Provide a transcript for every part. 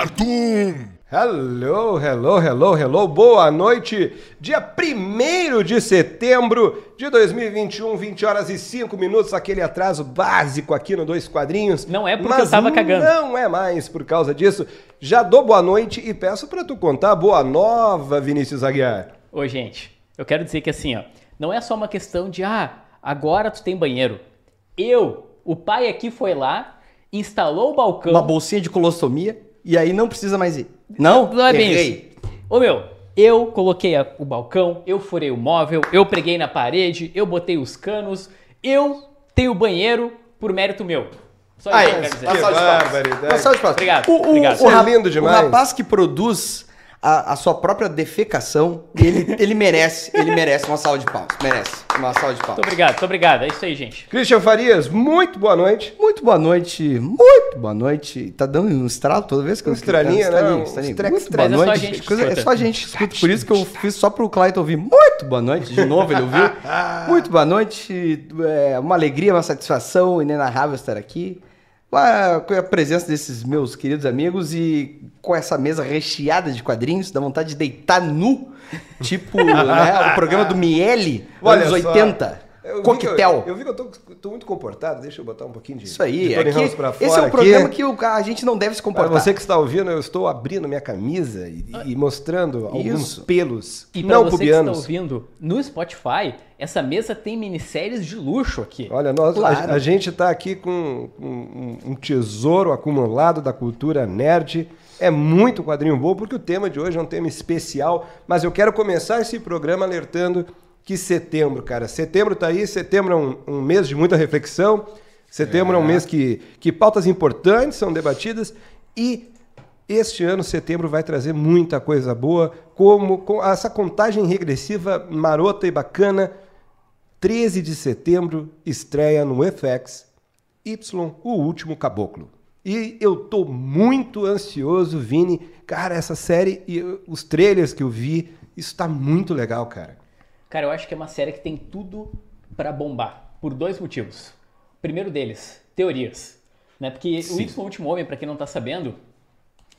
Cartoon! Hello, hello, hello, hello, boa noite. Dia 1 de setembro de 2021, 20 horas e 5 minutos, aquele atraso básico aqui no Dois Quadrinhos. Não é porque eu tava cagando. Não é mais por causa disso. Já dou boa noite e peço pra tu contar a boa nova, Vinícius Aguiar. Ô, gente, eu quero dizer que assim, ó, não é só uma questão de, ah, agora tu tem banheiro. Eu, o pai aqui foi lá, instalou o balcão. Uma bolsinha de colostomia e aí não precisa mais ir. Não? Não é bem Errei. isso. Ô, meu, eu coloquei a- o balcão, eu furei o móvel, eu preguei na parede, eu botei os canos, eu tenho banheiro por mérito meu. Só isso Aí, que eu quero dizer. salva de palmas. Obrigado, O, o, obrigado. o É lindo demais. O rapaz que produz a, a sua própria defecação, ele, ele merece, ele merece uma salva de palmas. Merece uma salva de palmas. Muito obrigado, muito obrigado. É isso aí, gente. Christian Farias, muito boa noite. Muito boa noite, muito boa noite. Tá dando um estralo toda vez que eu Um estralinha, né? estralinho, estralinho. estreque, Muito boa estreque. Mas é só a noite. gente que Coisa- é escuta. só a gente escuta, por isso que eu fiz só pro Clayton ouvir. Muito boa noite, de novo ele ouviu. Muito boa noite, é uma alegria, uma satisfação inenarrável estar aqui. Com a, presença desses meus queridos amigos e com essa mesa recheada de quadrinhos, dá vontade de deitar nu, tipo né, o programa do Miele, Olha anos só. 80. Eu vi que eu- Coquetel. Eu, vi que eu tô, tô muito comportado, deixa eu botar um pouquinho de. Isso aí, de Ramos pra esse é fora o aqui. programa que o- a gente não deve se Para comportar. você que está ouvindo, eu estou abrindo minha camisa e, e mostrando alguns Isso. pelos E não você que está pubianos. ouvindo no Spotify, essa mesa tem minisséries de luxo aqui. Olha, nós, a- Claro. a, gente está aqui com um, um- um tesouro acumulado da cultura nerd. É muito quadrinho bom, porque o tema de hoje é um tema especial. Mas eu quero começar esse programa alertando que setembro, cara. Setembro tá aí, setembro é um, um mês de muita reflexão. Setembro é, um mês que, que pautas importantes são debatidas. E este ano, setembro, vai trazer muita coisa boa, como com essa contagem regressiva marota e bacana 13 de setembro estreia no FX Y, o último caboclo. E eu tô muito ansioso, Vini. Cara, essa série e uh, os trailers que eu vi, isso tá muito legal, cara. Cara, eu acho que é uma série que tem tudo pra bombar. Por dois motivos. Primeiro deles, teorias. Né? Porque o Y Último Homem, pra quem não tá sabendo.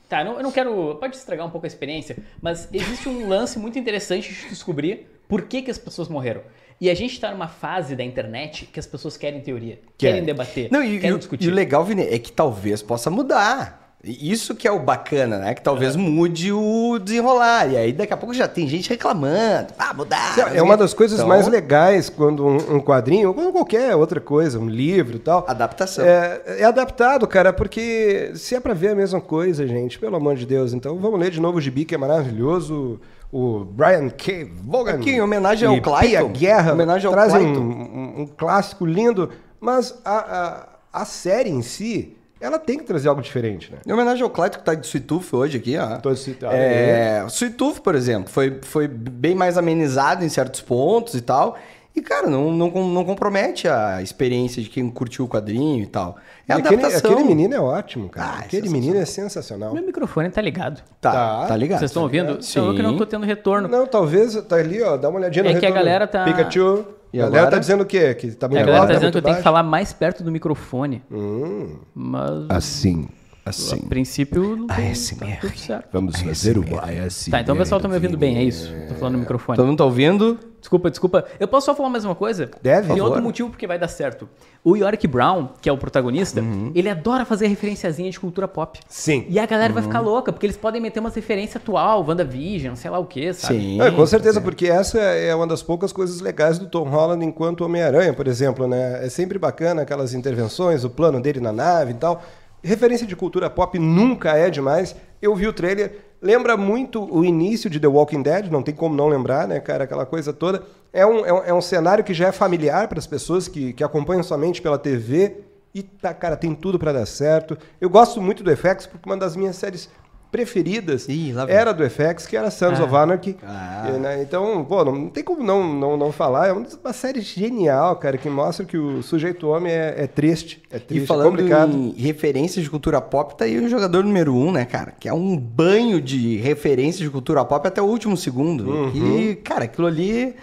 Tá, eu não, eu não quero. Pode estragar um pouco a experiência, mas existe um lance muito interessante de descobrir por que, que as pessoas morreram. E a gente tá numa fase da internet que as pessoas querem teoria, querem, Querem. debater, Não, e, querem e discutir. e o legal, Vini, é que talvez possa mudar. Isso que é o bacana, né? Que talvez mude o desenrolar. E aí daqui a pouco já tem gente reclamando. Ah, mudar. É uma das coisas Então, mais legais quando um, um quadrinho, ou quando qualquer outra coisa, um livro e tal. Adaptação. É, é adaptado, cara, porque se é pra ver a mesma coisa, gente, pelo amor de Deus. Então vamos ler de novo o Gibi, que é maravilhoso. O Brian K. Vaughan. Aqui, em homenagem ao Clayton. Pia Guerra. Homenagem ao trazem um, um- um clássico lindo. Mas a, a, a série em si, ela tem que trazer algo diferente, né? Em homenagem ao Clayton, que tá de Sweet Tooth hoje aqui, ó. Tô citado. É, Tooth, por exemplo, foi, foi bem mais amenizado em certos pontos e tal. E, cara, não, não, não compromete a experiência de quem curtiu o quadrinho e tal. É aquele, adaptação. aquele menino é ótimo, cara. Ah, é aquele menino é sensacional. Meu microfone tá ligado. Tá, Tá. tá, ligado. Vocês estão ouvindo? Sim. Eu que não tô tendo retorno. Não, talvez, tá ali, ó, dá uma olhadinha no É que a retorno. galera tá- Pikachu. E a galera agora? tá dizendo o quê? Que tá muito a galera alto, tá tá dizendo que eu tenho que falar mais perto do microfone. Hum, Mas Assim, a assim. princípio não tem, ASMR. tá tudo certo. vamos fazer o ASMR. Tá, então o pessoal tá me ouvindo bem, é isso. Tô falando no microfone. Todo mundo tá ouvindo? Desculpa, desculpa. Eu posso só falar mais uma coisa? Deve. Tem outro motivo porque vai dar certo. O Yorick Brown, que é o protagonista, Uhum. ele adora fazer referenciazinha de cultura pop. Sim. E a galera vai Uhum. ficar louca, porque eles podem meter umas referências atual, WandaVision, sei lá o que, sabe? Sim. É, com certeza, porque essa é uma das poucas coisas legais do Tom Holland enquanto Homem-Aranha, por exemplo, né? É sempre bacana aquelas intervenções, o plano dele na nave e tal. Referência de cultura pop nunca é demais. Eu vi o trailer, lembra muito o início de The Walking Dead, não tem como não lembrar, né, cara? Aquela coisa toda. É um, é um, é um cenário que já é familiar para as pessoas que, que acompanham somente pela TV. E, tá, cara, tem tudo para dar certo. Eu gosto muito do FX, porque uma das minhas séries preferidas Ih, era do FX, que era Sons Ah. of Anarchy. Ah. E, né, Então, pô, não tem como não, não, não falar. É uma série genial, cara, que mostra que o sujeito homem é, é triste. É triste, E é falando complicado. em referências de cultura pop, tá aí o jogador número um, né, cara? Que é um banho de referências de cultura pop até o último segundo. Uhum. E, cara, aquilo ali,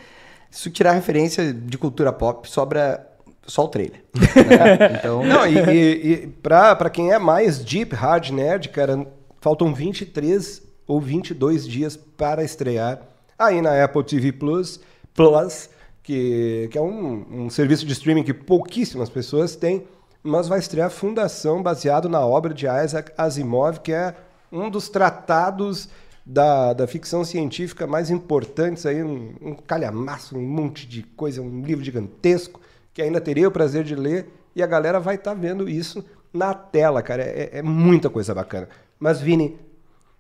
se tirar referência de cultura pop, sobra só o trailer. né? Então, Não, e, e, e pra, pra quem é mais deep, hard nerd, cara, faltam 23 ou 22 dias para estrear aí na Apple TV Plus, Plus que, que é um, um serviço de streaming que pouquíssimas pessoas têm, mas vai estrear Fundação, baseado na obra de Isaac Asimov, que é um dos tratados da, da ficção científica mais importantes aí, um, um calhamaço, um monte de coisa, um livro gigantesco, que ainda teria o prazer de ler, e a galera vai estar tá vendo isso na tela, cara. É, é, muita coisa bacana. Mas, Vini,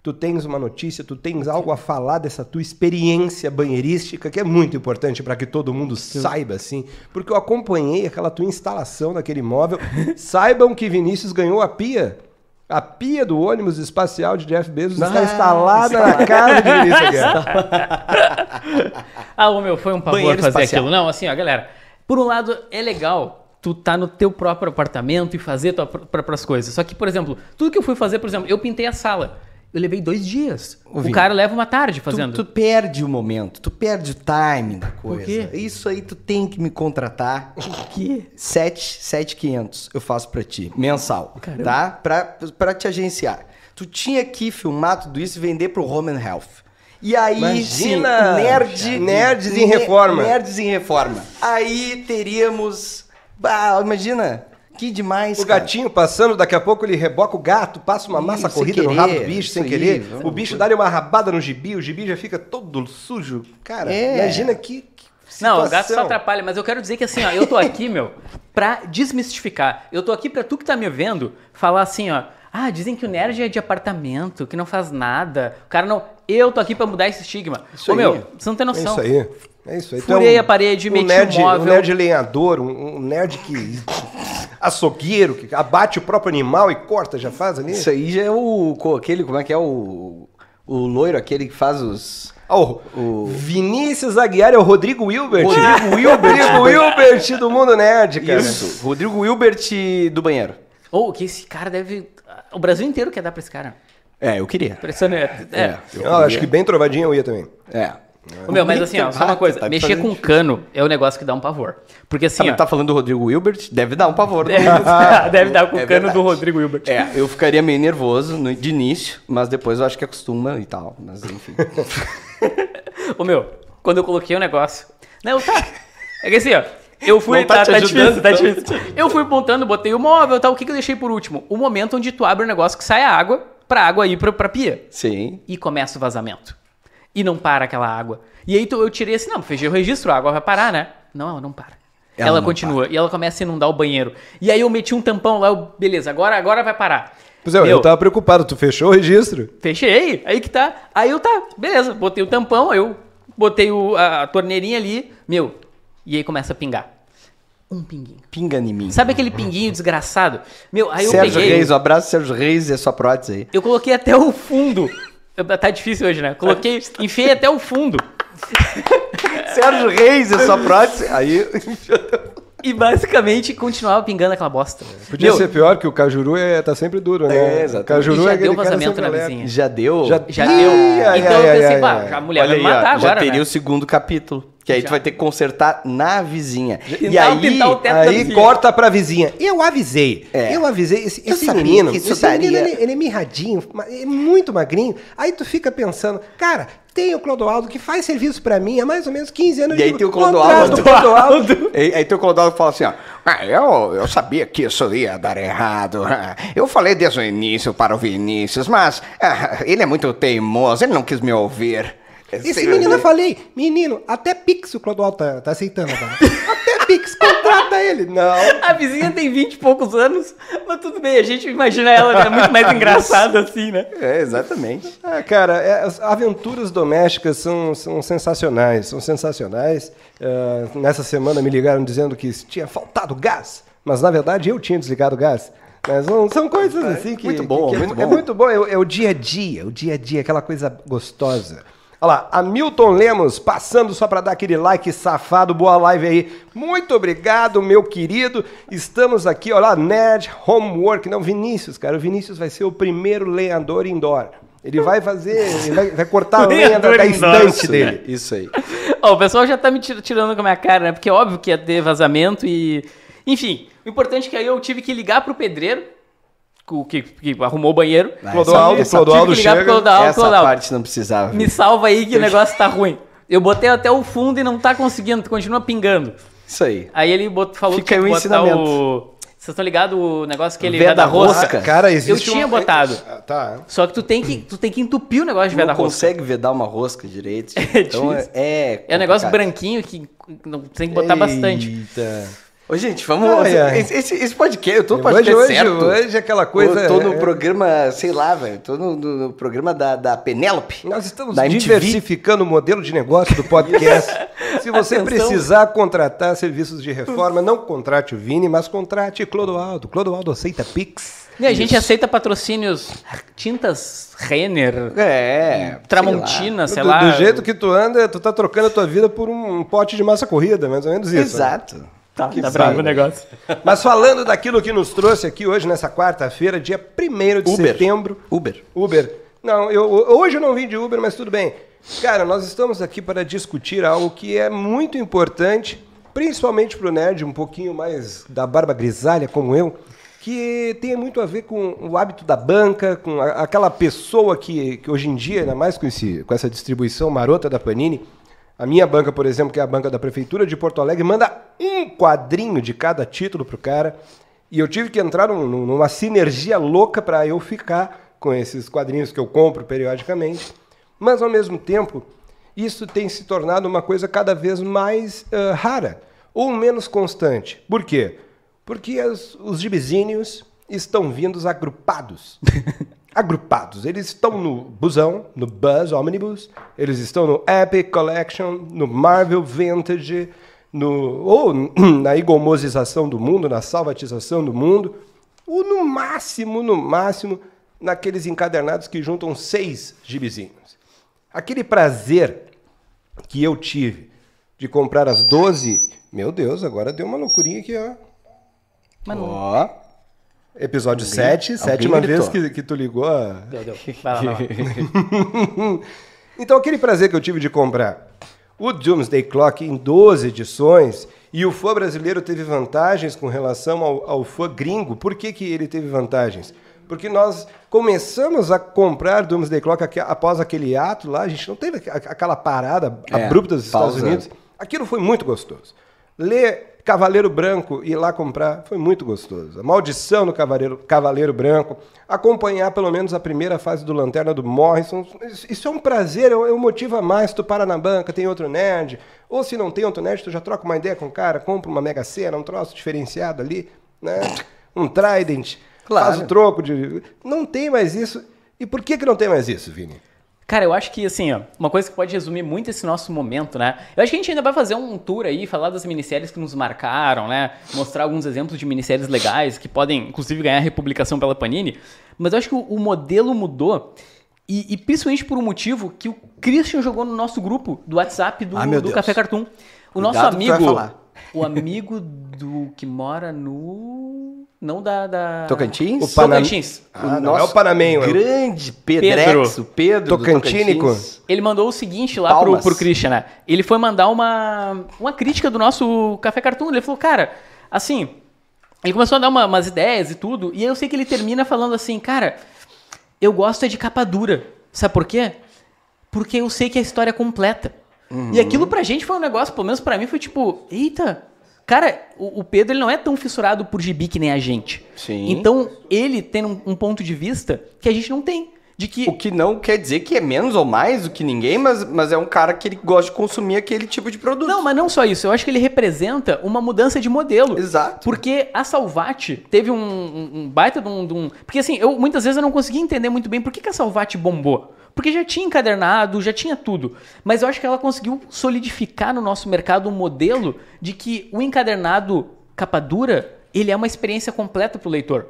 tu tens uma notícia, tu tens algo a falar dessa tua experiência banheirística, que é muito importante para que todo mundo saiba, assim, porque eu acompanhei aquela tua instalação naquele imóvel. Saibam que Vinícius ganhou a pia a pia do ônibus espacial de Jeff Bezos está instalada na casa de Vinícius Guerra. ah, o meu, foi um pavor Banheiro fazer espacial. aquilo. Não, assim, ó, galera. Por um lado, é legal tu tá no teu próprio apartamento e fazer tuas próprias coisas. Só que, por exemplo, tudo que eu fui fazer, por exemplo, eu pintei a sala. Eu levei dois dias. o cara leva uma tarde fazendo. Tu, tu, perde o momento, tu perde o timing da coisa. Por quê? Isso aí tu tem que me contratar. O quê? 7, 7,500 eu faço pra ti, mensal. Caramba. Tá? Pra, pra te agenciar. Tu tinha que filmar tudo isso e vender pro Home and Health. E aí, Imagina, sim, nerd, nerds em reforma. Nerds em reforma. Aí teríamos. Ah, imagina, que demais. O cara. gatinho passando, daqui a pouco ele reboca o gato, passa uma massa corrida no rabo do bicho sem querer. Aí, o bicho dá-lhe uma rabada no gibi, o gibi já fica todo sujo. Cara, é. imagina que. que não, o gato só atrapalha, mas eu quero dizer que assim, ó, eu tô aqui, meu, pra desmistificar. Eu tô aqui pra tu que tá me vendo falar assim, ó. Ah, dizem que o nerd é de apartamento, que não faz nada. O cara não. Eu tô aqui pra mudar esse estigma. Isso Ô, aí. meu, você não tem noção. É isso aí. É isso aí. Furei então, a parede, um meti nerd, um móvel. Um nerd lenhador, um, um nerd que... açougueiro, que abate o próprio animal e corta, já faz ali? Isso aí já é o... aquele, como é que é o... O loiro, aquele que faz os... Oh, o Vinícius Aguiar é o Rodrigo Wilbert. Rodrigo Wilbert. Rodrigo Wilbert do Mundo Nerd, cara. Isso. Rodrigo Wilbert do banheiro. Ou oh, que esse cara deve. O Brasil inteiro quer dar pra esse cara. É, eu queria. Impressionante. É. é eu, eu acho que bem trovadinho eu ia também. É. Ô, meu, mas assim, ó, só uma coisa. Tá mexer com cano é o um negócio que dá um pavor. Porque assim. Tá, ó, tá falando do Rodrigo Wilbert? Deve dar um pavor. Deve, deve dar com o é cano verdade. do Rodrigo Wilbert. É, eu ficaria meio nervoso no, de início, mas depois eu acho que acostuma e tal. Mas enfim. Ô, meu, quando eu coloquei o negócio. Não, tá. É que assim, ó. Eu fui. tá, tá, tá difícil, tá difícil. Eu fui montando, botei o móvel e tal. O que, que eu deixei por último? O momento onde tu abre o negócio que sai a água pra água ir pra, pra pia. Sim. E começa o vazamento. E não para aquela água. E aí eu tirei assim, não, fechei o registro, a água vai parar, né? Não, ela não para. Ela, ela não continua. Para. E ela começa a inundar o banheiro. E aí eu meti um tampão lá, eu, beleza, agora, agora vai parar. Pois é, eu, eu tava preocupado, tu fechou o registro? Fechei, aí que tá. Aí eu tá, beleza, botei o tampão, eu botei o, a, a torneirinha ali, meu, e aí começa a pingar. Um pinguinho. Pinga em mim. Sabe aquele pinguinho desgraçado? Meu, aí Sérgio eu peguei... Reis, um abraço Sérgio Reis e a sua prótese aí. Eu coloquei até o fundo. Tá difícil hoje, né? Coloquei, enfiei até o fundo. Sérgio Reis e sua prótese. Aí. E basicamente continuava pingando aquela bosta. Podia Meu, ser pior, que o Cajuru é, tá sempre duro, né? É, exato. Cajuru já é deu vazamento na vizinha. Já deu? Já, já deu. Ai, então ai, eu pensei, ai, a mulher Olha vai me matar agora, Já teria né? o segundo capítulo. Que aí já. tu vai ter que consertar na vizinha. e aí, aí corta pra vizinha. Eu avisei. É. Eu avisei. Esse, esse menino, esse menino ele, ele, é mirradinho, é muito magrinho. Aí tu fica pensando, cara, tem o Clodoaldo que faz serviço pra mim há mais ou menos 15 anos. E aí tem o Clodoaldo. Clodoaldo. aí, aí tem o Clodoaldo que fala assim, ó. Ah, eu, eu sabia que isso ia dar errado. Eu falei desde o início para o Vinícius, mas ah, ele é muito teimoso, ele não quis me ouvir. Esse menino eu falei, menino, até Pix o Clodoaldo tá, tá aceitando agora. até Pix, contrata ele. Não. A vizinha tem 20 e poucos anos, mas tudo bem, a gente imagina ela é muito mais engraçada assim, né? É, exatamente. Ah, cara, é, as aventuras domésticas são, são sensacionais, são sensacionais. Uh, nessa semana me ligaram dizendo que tinha faltado gás, mas na verdade eu tinha desligado o gás. Mas são, são coisas é, assim que. Muito bom, que, que muito é, bom. É muito bom, é, é o dia a dia, o dia a dia, aquela coisa gostosa. Olha lá, Hamilton Lemos passando só para dar aquele like safado, boa live aí. Muito obrigado, meu querido. Estamos aqui, olha lá, Nerd Homework. Não, Vinícius, cara, o Vinícius vai ser o primeiro lenhador indoor. Ele vai fazer, ele vai, vai cortar a lenha da, da estante dele. Né? Isso aí. oh, o pessoal já tá me tirando com a minha cara, né? Porque é óbvio que ia ter vazamento e. Enfim, o importante é que aí eu tive que ligar pro pedreiro que, que arrumou o banheiro. Ah, Clodoaldo, essa- Clodoaldo Tive chega. Clodoaldo, Essa Clodoaldo. parte não precisava. Me salva aí que o negócio tá ruim. Eu botei até o fundo e não tá conseguindo, continua pingando. Isso aí. Aí ele bot- falou Fica que tinha botar ensinamento. o... Vocês estão ligados o negócio que ele Veda veda rosca? rosca. Cara, existe Eu tinha um- botado. Ah, Tá. Só que tu tem que, tu tem que entupir o negócio de veda Não rosca. consegue vedar uma rosca direito. É Então é, é. É um negócio branquinho que não- tu tem que botar bastante. Ô, gente, vamos. Ai, ai. Esse, esse, esse podcast, eu tô no Hoje, podcast hoje, certo. hoje é aquela coisa. eu tô no é- programa, sei lá, velho. Tô no, no- no programa da, da Penélope. Nós estamos da MTV. diversificando o modelo de negócio do podcast. Se você Atenção. precisar contratar serviços de reforma, não contrate o Vini, mas contrate Clodoaldo. Clodoaldo aceita Pix. E a gente aceita patrocínios tintas Renner, É. Tramontina, sei do, lá. do jeito que tu anda, tu tá trocando a tua vida por um, pote de massa corrida, mais ou menos sei lá. isso. Exato. Tá, Que tá bravo o negócio. Mas falando daquilo que nos trouxe aqui hoje, nessa quarta-feira, dia 1 de Uber. setembro. Uber. Uber. Não, eu, hoje eu não vim de Uber, mas tudo bem. Cara, nós estamos aqui para discutir algo que é muito importante, principalmente para o nerd um pouquinho mais da barba grisalha como eu, que tem muito a ver com o hábito da banca, com a- aquela pessoa que, que hoje em dia, ainda mais com, esse, com essa distribuição marota da Panini, a minha banca, por exemplo, que é a banca da Prefeitura de Porto Alegre, manda um quadrinho de cada título pro cara. E eu tive que entrar num- num- numa sinergia louca para eu ficar com esses quadrinhos que eu compro periodicamente. Mas, ao mesmo tempo, isso tem se tornado uma coisa cada vez mais ah, rara ou menos constante. Por quê? Porque as- os gibizinhos estão vindos agrupados. agrupados. Eles estão no busão, no Buzz Omnibus, eles estão no Epic Collection, no Marvel Vintage, no, ou na igomosização do mundo, na salvatização do mundo, ou no máximo, no máximo, naqueles encadernados que juntam seis gibizinhos. Aquele prazer que eu tive de comprar as 12. Meu Deus, agora deu uma loucurinha aqui, ó. Mas não. Ó. Episódio 7, alguém sétima vez gritou. que, que tu ligou. a- Deu, deu. Vai lá, vai lá. então, aquele prazer que eu tive de comprar o Doomsday Clock em 12 edições e o fã brasileiro teve vantagens com relação ao, ao fã gringo. Por que, que ele teve vantagens? Porque nós começamos a comprar Doomsday Clock após aquele ato lá, a gente não teve aqu- aquela parada É, abrupta dos Estados pausa. Unidos. Aquilo foi muito gostoso. Ler Cavaleiro Branco e ir lá comprar foi muito gostoso. A Maldição do Cavaleiro, Cavaleiro Branco, acompanhar pelo menos a primeira fase do Lanterna do Morrison, isso- é um prazer, é é um motivo a mais. Tu para na banca, tem outro nerd, ou se não tem outro nerd, tu já troca uma ideia com o cara, compra uma Mega Sena, um troço diferenciado ali, né? um Trident, Claro. faz o troco de... Não tem mais isso. E por que, que não tem mais isso, Vini? Cara, eu acho que, assim, ó, uma coisa que pode resumir muito esse nosso momento, né? Eu acho que a gente ainda vai fazer um tour aí, falar das minisséries que nos marcaram, né? Mostrar alguns exemplos de minisséries legais que podem, inclusive, ganhar republicação pela Panini. Mas eu acho que o, o modelo mudou. E, e principalmente por um motivo que o Christian jogou no nosso grupo do WhatsApp do, Ah, do. Café Cartoon. O nosso Cuidado vai amigo. O amigo do que mora no. Não da. da... Tocantins? O Panam- Tocantins. Ah, não, é o Panamenho. é o- grande Pedrex, o Pedro Tocantínico. Tocantins. Ele mandou o seguinte lá pro, Palmas. pro Christian, né? Ele foi mandar uma, uma crítica do nosso Café Cartoon. Ele falou, cara, assim. Ele começou a dar uma- umas ideias e tudo. E aí eu sei que ele termina falando assim, cara, eu gosto é de capa dura. Sabe por quê? Porque eu sei que a história é completa. Uhum. E aquilo pra gente foi um negócio, pelo menos pra mim, foi tipo, eita. Cara, o, o Pedro ele não é tão fissurado por gibi que nem a gente. Sim. Então, ele tem um, um ponto de vista que a gente não tem. De que O que não quer dizer que é menos ou mais do que ninguém, mas, mas é um cara que ele gosta de consumir aquele tipo de produto. Não, mas não só isso. Eu acho que ele representa uma mudança de modelo. Exato. Porque a Salvati teve um, um- um baita de um, de um- Porque assim, eu muitas vezes eu não conseguia entender muito bem por que, que a Salvati bombou. Porque já tinha encadernado, já tinha tudo. Mas eu acho que ela conseguiu solidificar no nosso mercado um modelo de que o encadernado capa dura, ele é uma experiência completa pro leitor.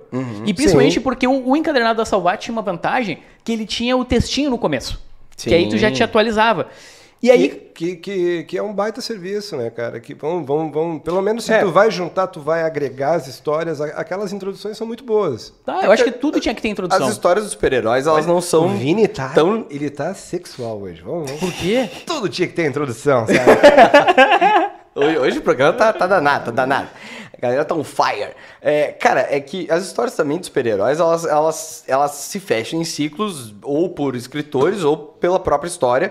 e principalmente Sim. porque o, o encadernado da Salvati tinha uma vantagem que ele tinha o textinho no começo. Que aí tu já Sim. te atualizava. E aí, Que, que, que, que é um baita serviço, né, cara? Que vão, vão, vão. Pelo menos se É. tu vai juntar, tu vai agregar as histórias, aquelas introduções são muito boas. Tá, eu acho que tudo tinha que ter introdução. As histórias dos super-heróis, elas não são. o Vini tá. tão- Ele tá sexual hoje. Vamos, vamos. Por quê? Tudo tinha que ter introdução, sabe? Hoje, hoje o programa tá, tá danado, tá danado. A galera tá on fire. É, cara, é que as histórias também de super-heróis, elas, elas, elas se fecham em ciclos ou por escritores ou pela própria história.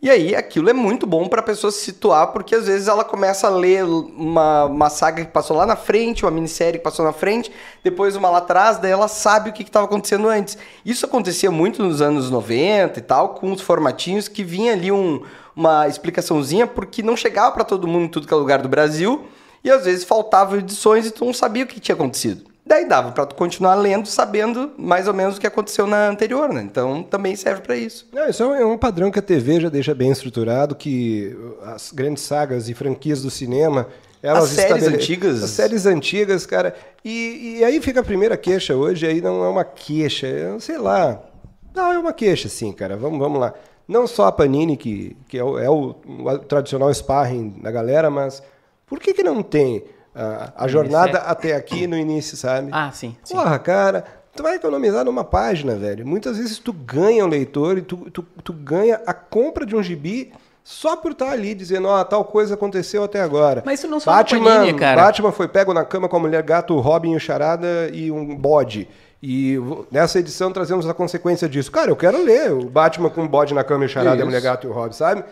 E aí aquilo é muito bom pra pessoa se situar, porque às vezes ela começa a ler uma, uma saga que passou lá na frente, uma minissérie que passou na frente, depois uma lá atrás, daí ela sabe o que estava acontecendo antes. Isso acontecia muito nos anos 90 e tal, com os formatinhos que vinha ali um, uma explicaçãozinha, porque não chegava pra todo mundo em tudo que é lugar do Brasil, e às vezes faltavam edições e tu não sabia o que tinha acontecido. Daí dava pra tu continuar lendo, sabendo mais ou menos o que aconteceu na anterior, né? Então também serve pra isso. Não, isso é um padrão que a TV já deixa bem estruturado, que as grandes sagas e franquias do cinema... Elas As séries estabele- antigas- As séries antigas, cara. E, e aí fica a primeira queixa hoje, aí não é uma queixa, é, sei lá. Não, é uma queixa, sim, cara. Vamos, vamos lá. Não só a Panini, que, que é, o, é o- o tradicional sparring da galera, mas por que, que não tem ah, a jornada até aqui no início, sabe? Ah, sim. sim. Porra, cara, tu vai economizar numa página, velho. Muitas vezes tu ganha o leitor e tu, tu, tu ganha a compra de um gibi só por estar ali dizendo, ó, tal coisa aconteceu até agora. Mas isso não só na Batman, Panini, cara. Batman foi pego na cama com a mulher gato, o Robin, o Charada e um bode. E nessa edição trazemos a consequência disso. Cara, eu quero ler o Batman com o bode na cama e o Charada a mulher gato e o Robin, sabe?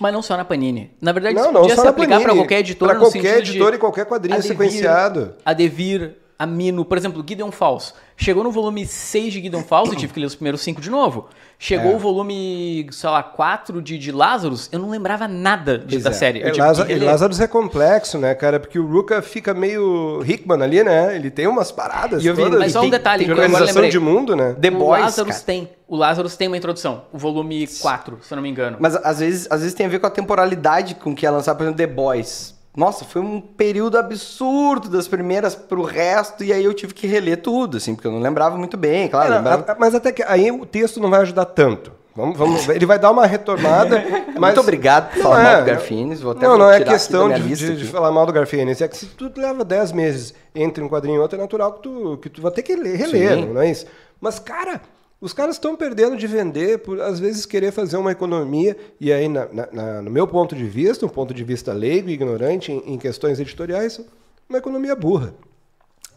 Mas não só na Panini. Na verdade, Não, isso não podia só se aplicar para qualquer editora Pra no qualquer sentido de e qualquer quadrinho sequenciado. A Devir, a Mino, por exemplo, Gideon Falls. Chegou no volume 6 de Gideon Falls, eu tive que ler os primeiros 5 de novo. É. Chegou o volume, sei lá, 4 de, de Lazarus, eu não lembrava nada de- da é. série. Eu É, Lázaro, e. Lazarus é complexo, né, cara? Porque o Ruka fica meio Hickman ali, né? Ele tem umas paradas E eu vi- todas. Mas só um Tem- detalhe, tem agora organização lembrei. de mundo, né? The o Boys, Lazarus cara. tem. O Lazarus tem uma introdução, o volume 4, se eu não me engano. Mas às vezes, às vezes tem a ver com a temporalidade com que é lançado, por exemplo, The Boys. Nossa, foi um período absurdo das primeiras pro resto, e aí eu tive que reler tudo, assim, porque eu não lembrava muito bem, claro. É, lembrava... mas até que aí o texto não vai ajudar tanto. Vamos, vamos, ele vai dar uma retomada. mas... Muito obrigado por falar é. mal do Garfienes, vou até Não, não é questão de, de- de falar mal do Garfienes. É que se tu leva 10 meses entre um quadrinho e outro, é natural que tu, que tu vai ter que ler, reler, Sim. não é isso? Mas, cara, os caras estão perdendo de vender por, às vezes, querer fazer uma economia. E aí, na- na- na- no meu ponto de vista, um ponto de vista leigo e ignorante em, em questões editoriais, uma economia burra.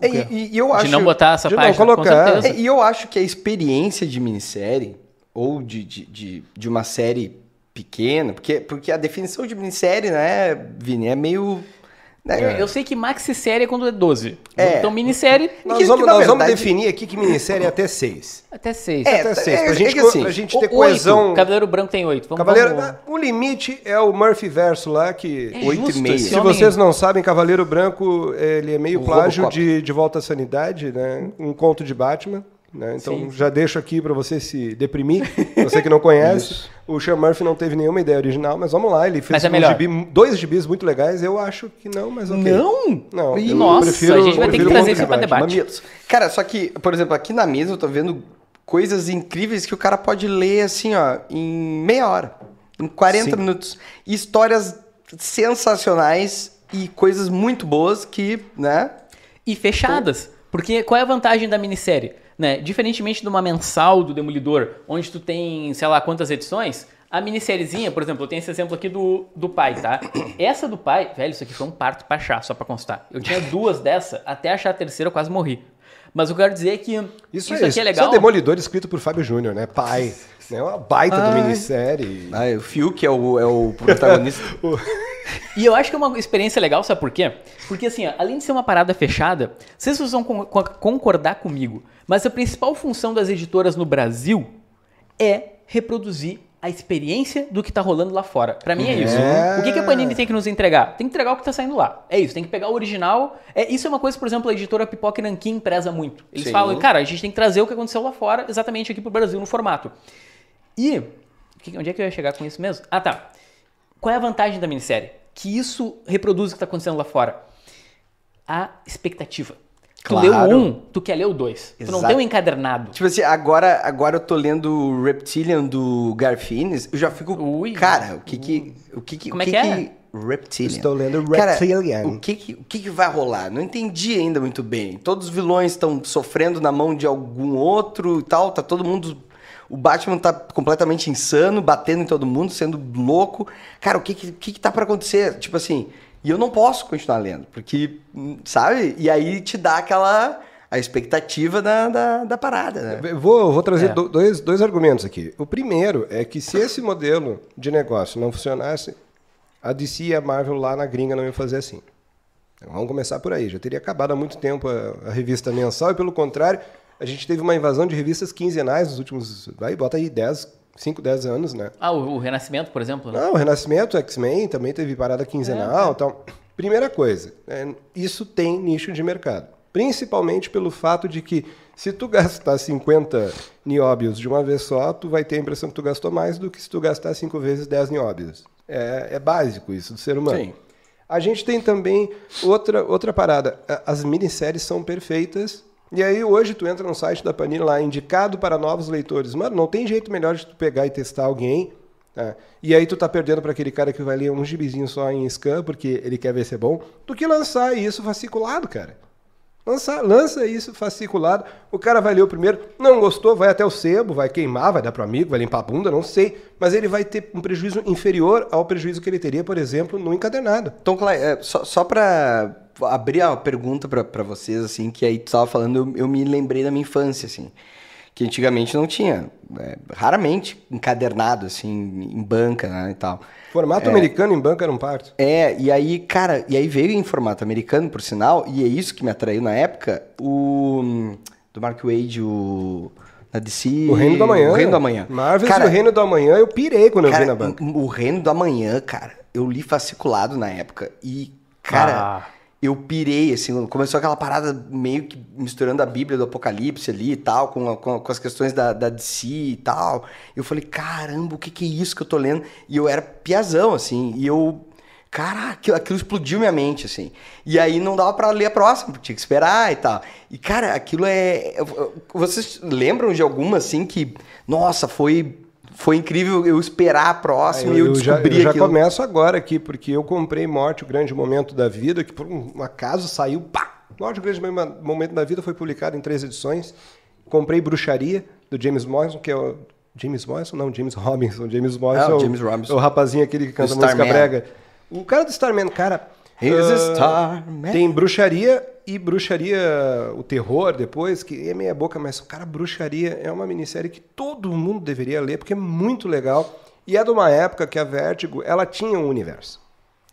É, E, e- e eu acho... de não botar essa de não página, colocar. com certeza. É, e eu acho que a experiência de minissérie, ou de, de, de, de uma série pequena, porque, porque a definição de minissérie, né, Vini, é meio... né, Eu sei que maxi série é quando é 12. É. Então minissérie Nós, que, vamos, na nós vamos verdade- definir aqui que minissérie é até 6. até 6. É, Até 6, é, pra, é gente, que assim, pra gente ter coesão. Cavaleiro Branco tem 8. Vamos, Cavaleiro, vamos... ah, o limite é o Murphy verso lá, que. É oito e justo, meio. esse Se homem- vocês não sabem, Cavaleiro Branco, ele é meio O plágio Robocop. de, de Volta à Sanidade, né? Um conto de Batman. Né? Então Sim. já deixo aqui para você se deprimir, você que não conhece. o Sean Murphy não teve nenhuma ideia original, mas vamos lá, ele fez é um gibi- dois gibis muito legais. Eu acho que não, mas ok. Não? Não, eu Nossa, prefiro- a gente vai ter que trazer isso pra debate. Mamilos. Cara, só que, por exemplo, aqui na mesa eu tô vendo coisas incríveis que o cara pode ler assim, ó, em meia hora, em 40 Sim. minutos. E histórias sensacionais e coisas muito boas que, né? E fechadas. Porque qual é a vantagem da minissérie? Né? Diferentemente de uma mensal do Demolidor, onde tu tem, sei lá, quantas edições, a minissériezinha, por exemplo, eu tenho esse exemplo aqui do, do pai, tá? Essa do pai, velho, isso aqui foi um parto pra achar, só pra constar. Eu tinha duas dessa, até achar a terceira eu quase morri. Mas eu quero dizer é que Isso, isso, é, aqui é legal. Isso é Demolidor escrito por Fábio Júnior, né? Pai. É uma baita de Ai. minissérie. Ah, o Fiuk é o, é o protagonista. E eu acho que é uma experiência legal, sabe por quê? Porque assim, ó, além de ser uma parada fechada, vocês vão con- con- concordar comigo, mas a principal função das editoras no Brasil é reproduzir a experiência do que tá rolando lá fora. Pra mim é isso. É. O que, que a Panini tem que nos entregar? Tem que entregar o que tá saindo lá. É isso, tem que pegar o original. É, isso é uma coisa, por exemplo, a editora Pipoca e Nankin preza muito. Eles Sim. falam, cara, a gente tem que trazer o que aconteceu lá fora exatamente aqui pro Brasil no formato. E que- onde é que eu ia chegar com isso mesmo? Ah, tá. Qual é a vantagem da minissérie? Que isso reproduz o que está acontecendo lá fora. A expectativa. Tu Claro. leu o um, tu quer ler o dois. Tu não Exato. tem um encadernado. tipo assim, agora, agora eu tô lendo o Reptilian do Garfienes, eu já fico. Ui. Cara, o que que. O que que. Como o é que que é? Reptilian. Estou lendo Cara, Reptilian. o que que, o que que vai rolar? Não entendi ainda muito bem. Todos os vilões estão sofrendo na mão de algum outro e tal, tá todo mundo... O Batman tá completamente insano, batendo em todo mundo, sendo louco. Cara, o que que, que, que tá pra acontecer? Tipo assim, E eu não posso continuar lendo, porque, hum, sabe? E aí te dá aquela a expectativa da, da, da parada, né? Eu Vou, vou trazer É. do- dois, dois argumentos aqui. O primeiro é que se esse modelo de negócio não funcionasse, a DC e a Marvel lá na gringa não iam fazer assim. Então, vamos começar por aí. Já teria acabado há muito tempo a, a revista mensal e, pelo contrário, a gente teve uma invasão de revistas quinzenais nos últimos. Vai, bota aí 10, 5, 10 anos, né? Ah, o, o Renascimento, por exemplo, né? Não, o Renascimento, X-Men também teve parada quinzenal. Então, primeira coisa, é, isso tem nicho de mercado. Principalmente pelo fato de que se tu gastar 50 nióbios de uma vez só, tu vai ter a impressão que tu gastou mais do que se tu gastar 5 vezes 10 nióbios. É, é básico isso do ser humano. Sim. A gente tem também outra, outra parada. As minisséries são perfeitas. E aí hoje tu entra no site da Panini lá, indicado para novos leitores. Mano, não tem jeito melhor de tu pegar e testar alguém. tá? E aí tu tá perdendo para aquele cara que vai ler um gibizinho só em scan, porque ele quer ver se é bom, do que lançar isso fasciculado, cara. Lança, lança isso fasciculado, o cara vai ler o primeiro, não gostou, vai até o sebo, vai queimar, vai dar pro amigo, vai limpar a bunda, não sei, mas ele vai ter um prejuízo inferior ao prejuízo que ele teria, por exemplo, no encadernado. Então, Clay, é, só, só pra abrir a pergunta pra, pra vocês, assim, que aí tu tava falando, eu, eu me lembrei da minha infância, assim, que antigamente não tinha, é, raramente encadernado, assim, em banca, né, e tal. Formato americano em banca era um parto. É, e aí, cara, e aí veio em formato americano, por sinal, e é isso que me atraiu na época, o do Mark Wade, o na DC, O Reino do Amanhã. O Reino do Amanhã. Marvel cara, e o Reino do Amanhã eu pirei quando eu cara, vi na banca. O Reino do Amanhã, cara, eu li fasciculado na época e, cara, Ah. Eu pirei, assim, começou aquela parada meio que misturando a Bíblia do Apocalipse ali e tal, com, a- com, a- com as questões da, da DC e tal. Eu falei, caramba, o que que é isso que eu tô lendo? E eu era piazão, assim, e eu... Caraca, aquilo, aquilo explodiu minha mente, assim. E aí não dava pra ler a próxima, tinha que esperar e tal. E, cara, aquilo é... Vocês lembram de alguma, assim, que... Nossa, foi... Foi incrível eu esperar a próxima e eu, já, descobri eu já aquilo. começo agora aqui, porque eu comprei Morte, o Grande Momento da Vida, que por um acaso saiu, pá! Morte, o Grande Mom- Momento da Vida foi publicado em três edições. Comprei Bruxaria, do James Morrison, que é o... James Morrison? Não, James Robinson. James Morrison Ah, o é James Robinson. é o rapazinho aquele que canta música Starman. brega. O cara do Starman, cara... A ah, Starman. Tem Bruxaria e Bruxaria, o terror depois, que é meia boca, mas, cara, Bruxaria é uma minissérie que todo mundo deveria ler, porque é muito legal. E é de uma época que a Vertigo, ela tinha um universo.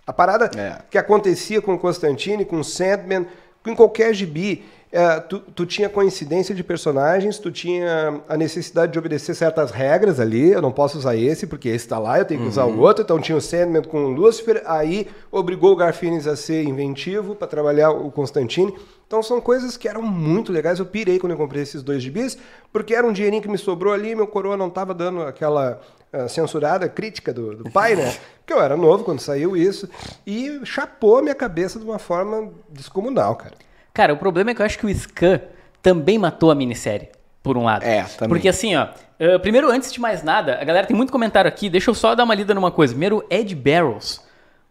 A parada É. que acontecia com Constantine, com Sandman, em qualquer gibi, é, tu, tu tinha coincidência de personagens, tu tinha a necessidade de obedecer certas regras ali. Eu não posso usar esse, porque esse tá lá, eu tenho que usar o outro. Então tinha o Sandman com o Lucifer, aí obrigou o Garfienes a ser inventivo para trabalhar o Constantine. Então são coisas que eram muito legais. Eu pirei quando eu comprei esses dois gibis, porque era um dinheirinho que me sobrou ali, meu coroa não tava dando aquela ah, censurada crítica do, do pai, né? Porque eu era novo quando saiu isso. E chapou a minha cabeça de uma forma descomunal, cara. Cara, o problema é que eu acho que o Scan também matou a minissérie, por um lado. É, também. Porque assim, ó, eh, primeiro, antes de mais nada, a galera tem muito comentário aqui, deixa eu só dar uma lida numa coisa. Primeiro, Ed Barrows,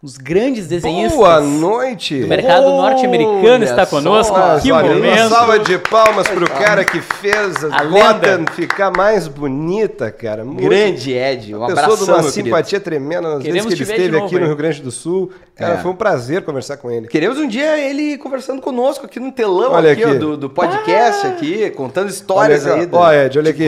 os grandes desenhistas Boa noite! do mercado norte-americano está conosco. só, que Olha, momento! Uma salva de palmas pro cara que fez A a. Gotham ficar mais bonita, cara. Muito Grande Ed, um pessoa abração, de uma meu querido. simpatia tremenda nas Queremos vezes que ele te esteve novo, aqui hein? no Rio Grande do Sul. Cara, É. foi um prazer conversar com ele. Queremos um dia ele conversando conosco aqui no telão Olha aqui, aqui. do, do podcast aqui, contando histórias Olha aí. da- ó, Ed, olha aqui.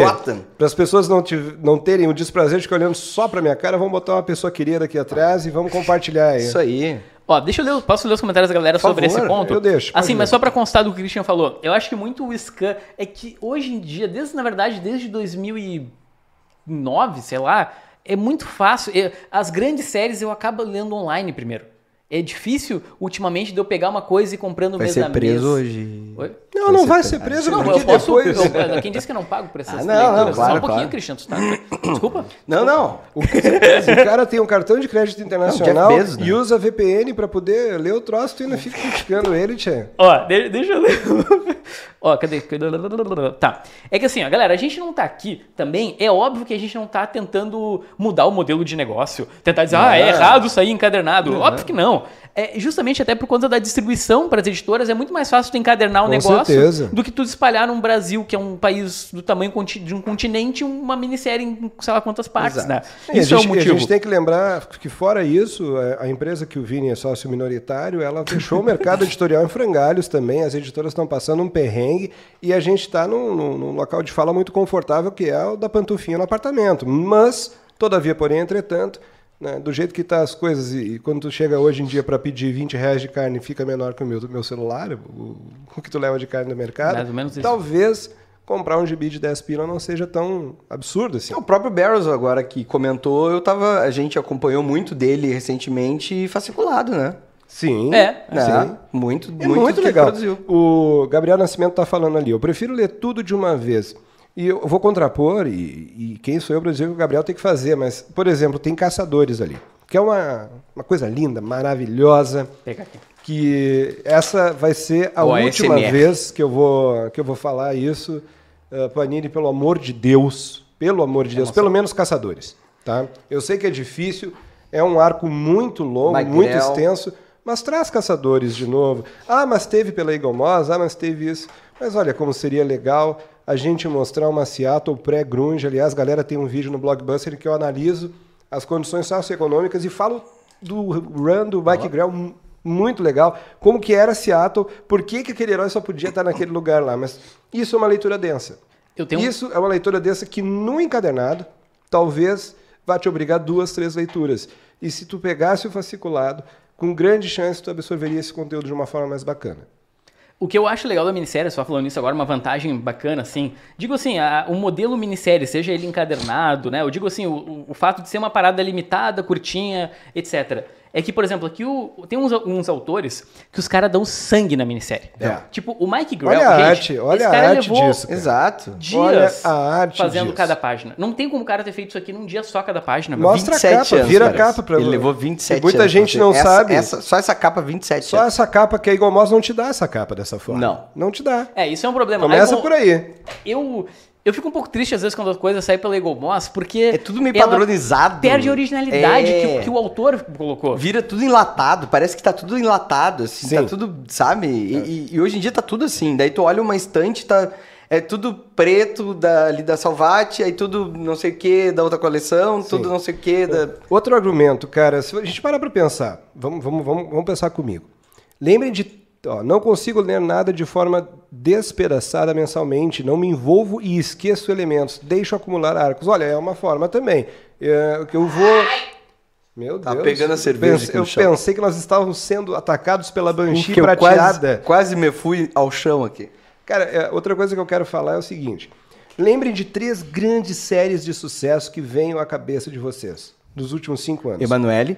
Para as pessoas não, tiv- não terem o desprazer de ficar olhando só pra minha cara, vamos botar uma pessoa querida aqui atrás e vamos compartilhar aí. Isso aí. Ó, deixa eu ler, posso ler os comentários da galera Por sobre favor, esse ponto? eu deixo, Assim, ler. mas só pra constar do que o Christian falou, eu acho que muito o Scan é que hoje em dia, desde na verdade, desde 2009, sei lá, é muito fácil. Eu- as grandes séries eu acabo lendo online primeiro. É difícil ultimamente de eu pegar uma coisa e ir comprando Vai mês ser a preso mês. hoje. Oi? Não, não vai ser preso Não, porque eu posso. depois... eu- quem disse que eu não pago por essas Ah, não, não, claro, Só um pouquinho, claro. Christian. Tu tá... Desculpa. Não, não. O, o cara tem um cartão de crédito internacional Bezos, né? e usa VPN pra poder ler o troço, tu ainda fica criticando ele, tchê. Ó, de- deixa eu ler. Ó, cadê? Tá. É que assim, ó, galera, a gente não tá aqui também. É óbvio que a gente não tá tentando mudar o modelo de negócio. Tentar dizer, ah, é errado sair encadernado. Óbvio que não. É justamente até por conta da distribuição para as editoras, é muito mais fácil tu encadernar o Com negócio certeza. do que tu espalhar num Brasil, que é um país do tamanho de um continente, uma minissérie em sei lá quantas partes, Exato. né? A Isso é gente, o a motivo. gente tem que lembrar que, fora isso, a- a empresa que o Vini é sócio minoritário, ela fechou o mercado editorial em frangalhos também. As editoras estão passando um perrengue e a gente está num, num- num local de fala muito confortável, que é o da pantufinha no apartamento. Mas, todavia, porém, entretanto, né, do jeito que tá as coisas, e, e quando tu chega hoje em dia para pedir 20 reais de carne fica menor que o meu, meu celular, o, o que tu leva de carne no mercado, Mais ou menos isso. talvez comprar um gibi de 10 pila não seja tão absurdo assim. O próprio Barrows agora que comentou, eu tava. A gente acompanhou muito dele recentemente e fasciculado, né? Sim. É, Né? sim. Muito, É muito, muito, legal. produziu. O Gabriel Nascimento está falando ali. Eu prefiro ler tudo de uma vez. E eu vou contrapor, e, e quem sou eu para dizer que o Gabriel tem que fazer, mas, por exemplo, tem Caçadores ali, que é uma, uma coisa linda, maravilhosa, Pega aqui. que essa vai ser a O última ASMR. vez que eu vou, que eu vou falar isso. Uh, Panini, pelo amor de Deus, pelo amor de Deus, pelo menos Caçadores. Tá? Eu sei que é difícil, é um arco muito longo, Magrel. muito extenso, mas traz Caçadores de novo. Ah, mas teve pela Eagle Moss, ah, mas teve isso. Mas olha como seria legal a gente mostrar uma Seattle pré-grunge. Aliás, galera, tem um vídeo no Blockbuster que eu analiso as condições socioeconômicas e falo do run do Mike Grell mu- muito legal. Como que era Seattle, por que, que aquele herói só podia estar naquele lugar lá. Mas isso é uma leitura densa. Eu tenho Isso é uma leitura densa que no encadernado, talvez vá te obrigar duas, três leituras. E se tu pegasse o fasciculado, com grande chance tu absorveria esse conteúdo de uma forma mais bacana. O que eu acho legal da minissérie, só falando isso agora, uma vantagem bacana, assim. Digo assim, a- o modelo minissérie, seja ele encadernado, né? Eu digo assim, o, o- fato de ser uma parada limitada, curtinha, etc. É que, por exemplo, aqui o- tem uns, uns autores que os caras dão sangue na minissérie. É. Tipo, o Mike Grell, Olha a gente, arte, olha esse a arte levou disso. cara. Exato. dias Olha a arte fazendo disso. cada página. Não tem como o cara ter feito isso aqui num dia só cada página. meu. Mostra a 27 capa, anos, vira a cara. capa pra Ele levou 27 E muita anos. gente pra não fazer. sabe. Essa, essa- só essa capa, 27 Só anos. essa capa que a Eagle Moss não te dá essa capa dessa forma. Não. Não te dá. É, isso é um problema. Começa Aí, por aí. Eu, eu fico um pouco triste às vezes quando a coisa sai pela Eagle Moss, porque... É tudo meio padronizado. Perde a originalidade É. que, o- que o autor colocou. Vira tudo enlatado, parece que tá tudo enlatado, assim, Sim. tá tudo, sabe? E, e- e hoje em dia tá tudo assim. Daí tu olha uma estante, tá. É tudo preto da, ali da Salvati, aí tudo não sei o que da outra coleção, tudo não sei o que da. Outro argumento, cara, se a gente parar para pensar, vamos, vamos, vamos, vamos pensar comigo. Lembrem de. Ó, não consigo ler nada de forma despedaçada mensalmente, não me envolvo e esqueço elementos, deixo acumular arcos. Olha, é uma forma também. É, que eu vou. Meu Tá Deus. pegando a cerveja Pense- eu chão. pensei que nós estávamos sendo atacados pela Banshee que eu quase, prateada. quase me fui ao chão aqui. Cara, é, outra coisa que eu quero falar é o seguinte. Lembrem de três grandes séries de sucesso que venham à cabeça de vocês dos últimos cinco anos. Emanuele.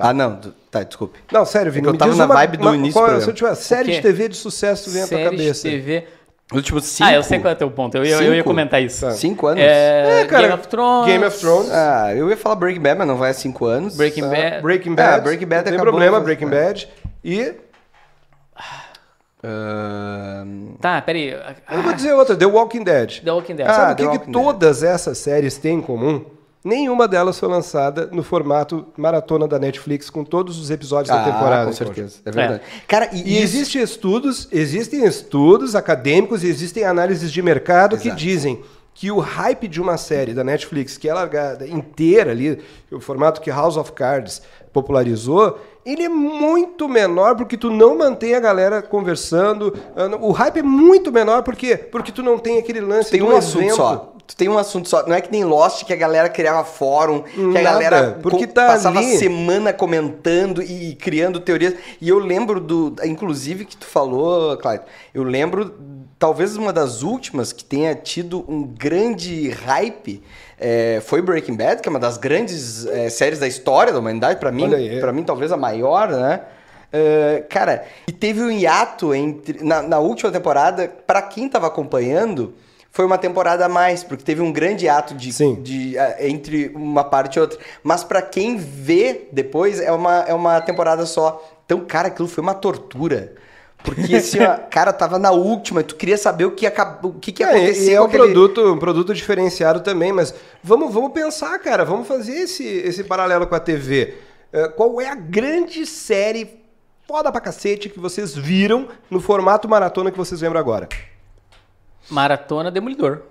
Ah, não. Tá, desculpe. Não, sério, Vini, É que eu tava na uma, vibe do uma, início qual, é- programa. Se eu tiver série de? TV de sucesso vem à tua Série de cabeça. TV. Os últimos cinco. Ah, eu sei qual é o teu ponto. Eu, ia- eu ia Cinco? comentar isso. Tá. Cinco anos? É, É, cara, Game of Thrones. Game of Thrones. Ah, eu ia falar Breaking Bad, mas não vai há cinco anos. Breaking tá? Bad. Breaking Ah, Bad. Breaking Bad não tem problema, mas- Breaking Bad. E Ah, Tá, peraí. eu vou dizer outra, The Walking Dead. The Walking Dead. Ah, o que, que todas essas séries têm em comum? Nenhuma delas foi lançada no formato maratona da Netflix com todos os episódios da temporada. Ah, com certeza. É verdade. Cara, e, E isso- existem estudos, existem estudos acadêmicos e existem análises de mercado que Exato. dizem que o hype de uma série da Netflix, que é largada inteira ali, o formato que House of Cards popularizou, ele é muito menor porque tu não mantém a galera conversando. Ah, O hype é muito menor porque porque tu não tem aquele lance tem um assunto evento. só. Tu tem um assunto só. Não é que nem Lost que a galera criava fórum, que Nada, a galera porque tá passava ali. semana comentando e criando teorias. E eu lembro do. Inclusive que tu falou, Clyde, eu lembro, talvez uma das últimas que tenha tido um grande hype. é, foi Breaking Bad, que é uma das grandes é, séries da história da humanidade, pra mim, para mim talvez a maior, né? É, cara, e teve um hiato entre na, na última temporada, pra quem tava acompanhando, foi uma temporada a mais, porque teve um grande ato de, Sim. de, ah, entre uma parte e outra. Mas pra quem vê depois, é uma, é uma temporada só. Então, cara, aquilo foi uma tortura. Porque, assim, ó, cara, tava na última, tu queria saber o que, acab... o que, que ia É, e é um aquele- produto, um produto diferenciado também, mas vamos, vamos pensar, cara, vamos fazer esse, esse paralelo com a TV. eh, qual é a grande série foda pra cacete que vocês viram no formato maratona que vocês lembram agora? Maratona Demolidor.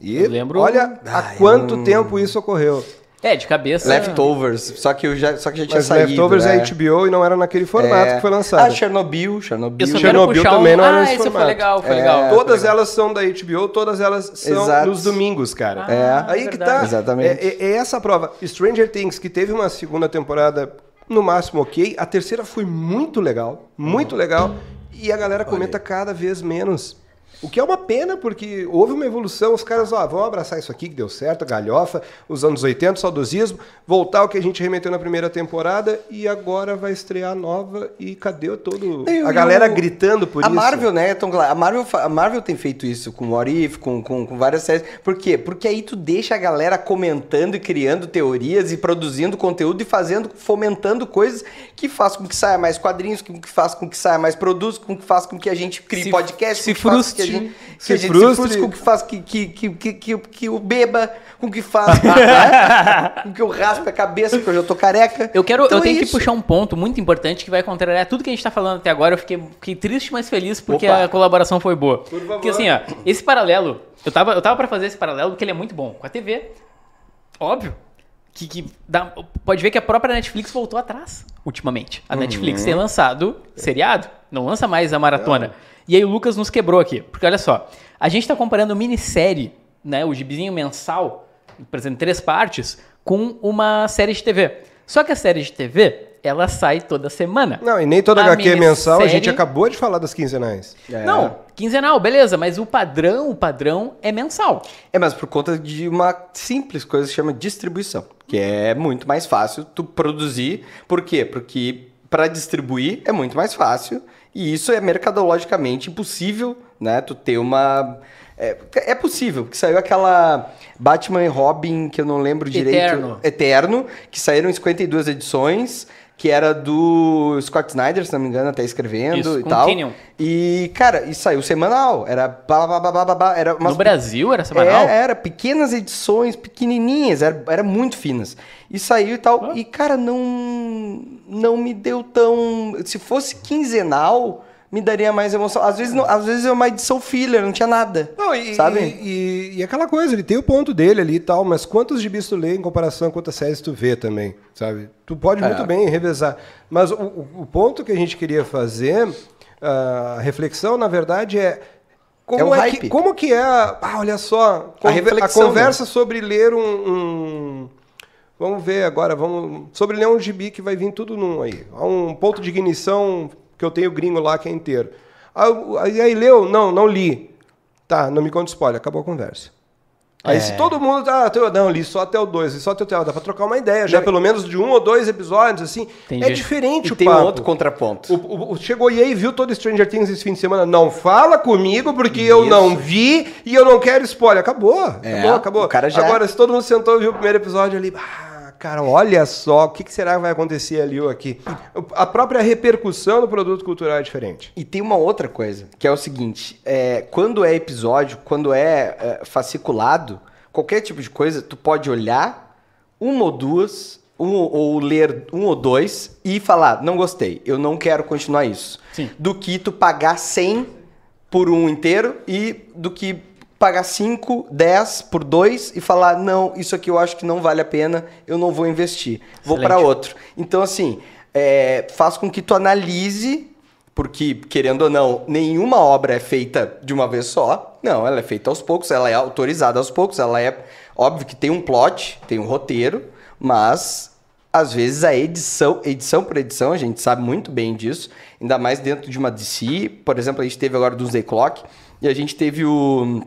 E Eu lembro- olha há Ah, eu quanto não- tempo isso ocorreu. É, de cabeça. Leftovers, só que, eu já, só que já tinha Mas saído. Leftovers né? é HBO e não era naquele formato É. que foi lançado. Ah, Chernobyl, Chernobyl. Chernobyl também um... não era Ah, nesse esse foi legal, foi É. legal. Todas legal. elas são da HBO, todas elas são Exato. nos domingos, cara. É. Aí que tá. Exatamente. É, é- é essa a prova. Stranger Things, que teve uma segunda temporada, no máximo ok. A terceira foi muito legal. Muito legal. E a galera comenta cada vez menos. O que é uma pena, porque houve uma evolução. Os caras, ó, vamos abraçar isso aqui que deu certo, galhofa, os anos 80, saudosismo, voltar ao que a gente remeteu na primeira temporada e agora vai estrear nova. E cadê todo. E o- a galera e o- gritando por a isso? Marvel, né, Cla- a Marvel, a Marvel tem feito isso com What If, com, com, com várias séries. Por quê? Porque aí tu deixa a galera comentando e criando teorias e produzindo conteúdo e fazendo, fomentando coisas que faz com que saia mais quadrinhos, que, faz com que saia mais produtos, com que faz com que a gente crie Se- podcast, se a frustre. Gente, que Se a gente frustre. se frustre, com que faz que, que, que, que, que, que o beba, com que faz né? com que eu raspe a cabeça, porque eu já tô careca. Eu quero, Então eu é tenho que puxar um ponto muito importante que vai contrariar tudo que a gente tá falando até agora. Eu fiquei, fiquei triste, mas feliz porque Opa. a colaboração foi boa. Por favor. Porque assim, ó, esse paralelo, eu tava, eu tava para fazer esse paralelo porque ele é muito bom com a TV. Óbvio. Que, que dá- pode ver que a própria Netflix voltou atrás ultimamente. A Netflix tem lançado seriado, não lança mais a maratona. E aí o Lucas nos quebrou aqui. Porque olha só, a gente tá comparando minissérie, né, o gibizinho mensal, por exemplo, em três partes, com uma série de TV. Só que a série de TV, ela sai toda semana. Não, e nem toda A HQ é mensal, a gente acabou de falar das quinzenais. É. Não, quinzenal, beleza, mas o padrão, o padrão é mensal. É, mas por conta de uma simples coisa que se chama distribuição, que é muito mais fácil tu produzir. Por quê? Porque para distribuir é muito mais fácil e isso é mercadologicamente impossível, né? Tu ter uma é, é possível, porque saiu aquela Batman e Robin, que eu não lembro direito. Eterno. Eterno, que saíram em 52 edições, que era do Scott Snyder, se não me engano, até escrevendo Isso, e com tal. E, cara, e saiu semanal. Era blá, blá, blá, blá, era umas no Brasil era semanal? é, era pequenas edições, pequenininhas, era, era muito finas. E saiu e tal. E, cara, não, não me deu tão. Se fosse quinzenal, me daria mais emoção. Às vezes, não- às vezes é uma edição filler, não tinha nada. Não, e, sabe? E, e- e aquela coisa, ele tem o ponto dele ali e tal, mas quantos gibis tu lê em comparação com quantas séries tu vê também, sabe? Tu pode É. muito bem revezar. Mas o, o- ponto que a gente queria fazer, a reflexão, na verdade, é. Como É o é, que, como que é a. Ah, olha só. conver- reflexão, né? conversa sobre ler um, um- Vamos ver agora, vamos. Sobre ler um gibi que vai vir tudo num aí. Há um ponto de ignição que eu tenho gringo lá que é inteiro. Aí, aí leu? Não, não li. Tá, não me conta spoiler, acabou a conversa. Aí É. se todo mundo. Ah, teu- não, li só até o 2, li só até o 3. Dá pra trocar uma ideia, já Não, pelo menos de um ou dois episódios, assim. Entendi. É diferente E o tem papo. um outro contraponto. O, o- o- chegou e aí viu todo Stranger Things esse fim de semana. Não fala comigo porque eu Isso. não vi e eu não quero spoiler. Acabou. É, acabou, acabou. o cara já- Agora, se todo mundo sentou e viu o primeiro episódio ali. Ah, cara, olha só, o que, que será que vai acontecer ali ou aqui? A própria repercussão do produto cultural é diferente. E tem uma outra coisa, que é o seguinte: é, quando é episódio, quando é, é, fasciculado, qualquer tipo de coisa, tu pode olhar uma ou duas, um, ou ler um ou dois e falar, não gostei, eu não quero continuar isso. Sim. Do que tu pagar 100 por um inteiro e do que pagar 5, 10 por dois e falar, não, isso aqui eu acho que não vale a pena, eu não vou investir, vou para Excelente. outro. Então, assim, é, faz com que tu analise porque, querendo ou não, nenhuma obra é feita de uma vez só. Não, ela é feita aos poucos, ela é autorizada aos poucos, ela é. Óbvio que tem um plot, tem um roteiro, mas às vezes a edição, edição por edição, a gente sabe muito bem disso, ainda mais dentro de uma DC. Por exemplo, a gente teve agora do Day Clock e a gente teve o.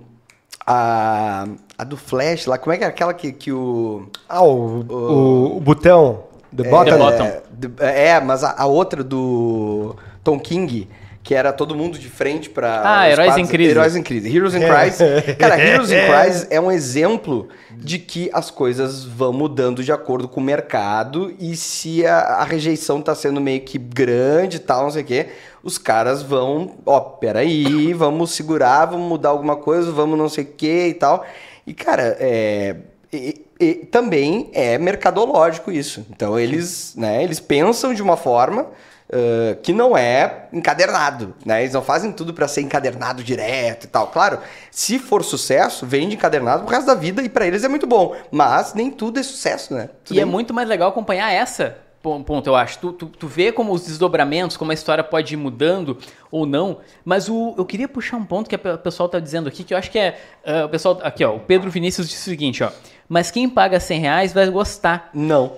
A, a do Flash lá, como é que é aquela que, que o. Ah, o, o, o botão. The É, bottom. The Bottom. É, de- é, mas a, a outra do Tom King, que era todo mundo de frente pra. Ah, Heróis quadros- em Crise. Heróis em Crise. Heroes in Crisis. Cara, Heroes in Crisis é um exemplo de que as coisas vão mudando de acordo com o mercado e se a, a rejeição tá sendo meio que grande e tal, não sei o quê, os caras vão, ó, peraí, vamos segurar, vamos mudar alguma coisa, vamos não sei o quê e tal. E, cara, é, e- e também é mercadológico isso. Então eles, né, eles pensam de uma forma ah, que não é encadernado, né? Eles não fazem tudo para ser encadernado direto e tal. Claro, se for sucesso, vende encadernado pro resto da vida e para eles é muito bom. Mas nem tudo é sucesso, né? Tu E é muito mais legal acompanhar essa ponto, eu acho. Tu, tu, tu vê como os desdobramentos, como a história pode ir mudando ou não. Mas o, eu queria puxar um ponto que o pessoal tá dizendo aqui, que eu acho que é. ah, o pessoal. Aqui, ó. O Pedro Vinícius disse o seguinte, ó. Mas quem paga 100 reais vai gostar. Não.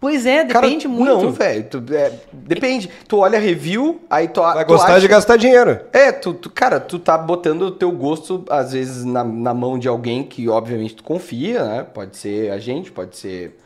Pois é, Cara, depende muito. Não, velho. é, depende. Tu olha a review, aí tu Vai tu gostar acha- de gastar dinheiro. É, tu, tu- cara, tu tá botando o teu gosto, às vezes, na, na mão de alguém que, obviamente, tu confia, né? Pode ser a gente, pode ser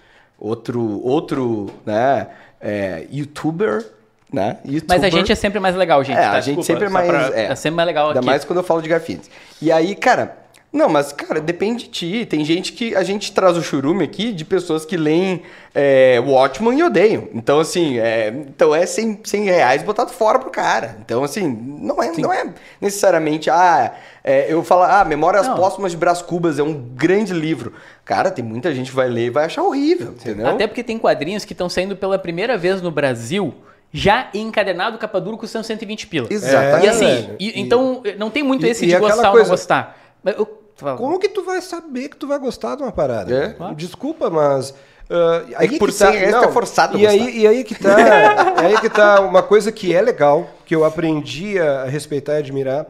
outro, outro né? É, youtuber, né? Mas a YouTuber. gente é sempre mais legal, gente. É, tá? a gente Desculpa, sempre é mais. pra- é, é sempre mais legal Ainda aqui. mais quando eu falo de garfias. E aí, cara. Não, mas, cara, depende de ti. Tem gente que. A gente traz o churume aqui de pessoas que leem é, Watchman e odeiam. Então, assim, é, então é 100, 100 reais botado fora pro cara. Então, assim, não é, não é necessariamente. Ah, é, eu falo, ah, Memórias Não. Póstumas de Brás Cubas é um grande livro. Cara, tem muita gente que vai ler e vai achar horrível, entendeu? Até porque tem quadrinhos que estão saindo pela primeira vez no Brasil, já encadernado, capa dura, custando 120 pila. Exatamente. E assim, e- E- então não tem muito e- esse e de aquela gostar ou coisa- não gostar. Mas eu- fala. Como que tu vai saber que tu vai gostar de uma parada? É? Claro. Desculpa, mas. ah, aí que por 100 reais tu é forçado e aí, e aí que tá. aí que tá uma coisa que é legal, que eu aprendi a respeitar e admirar,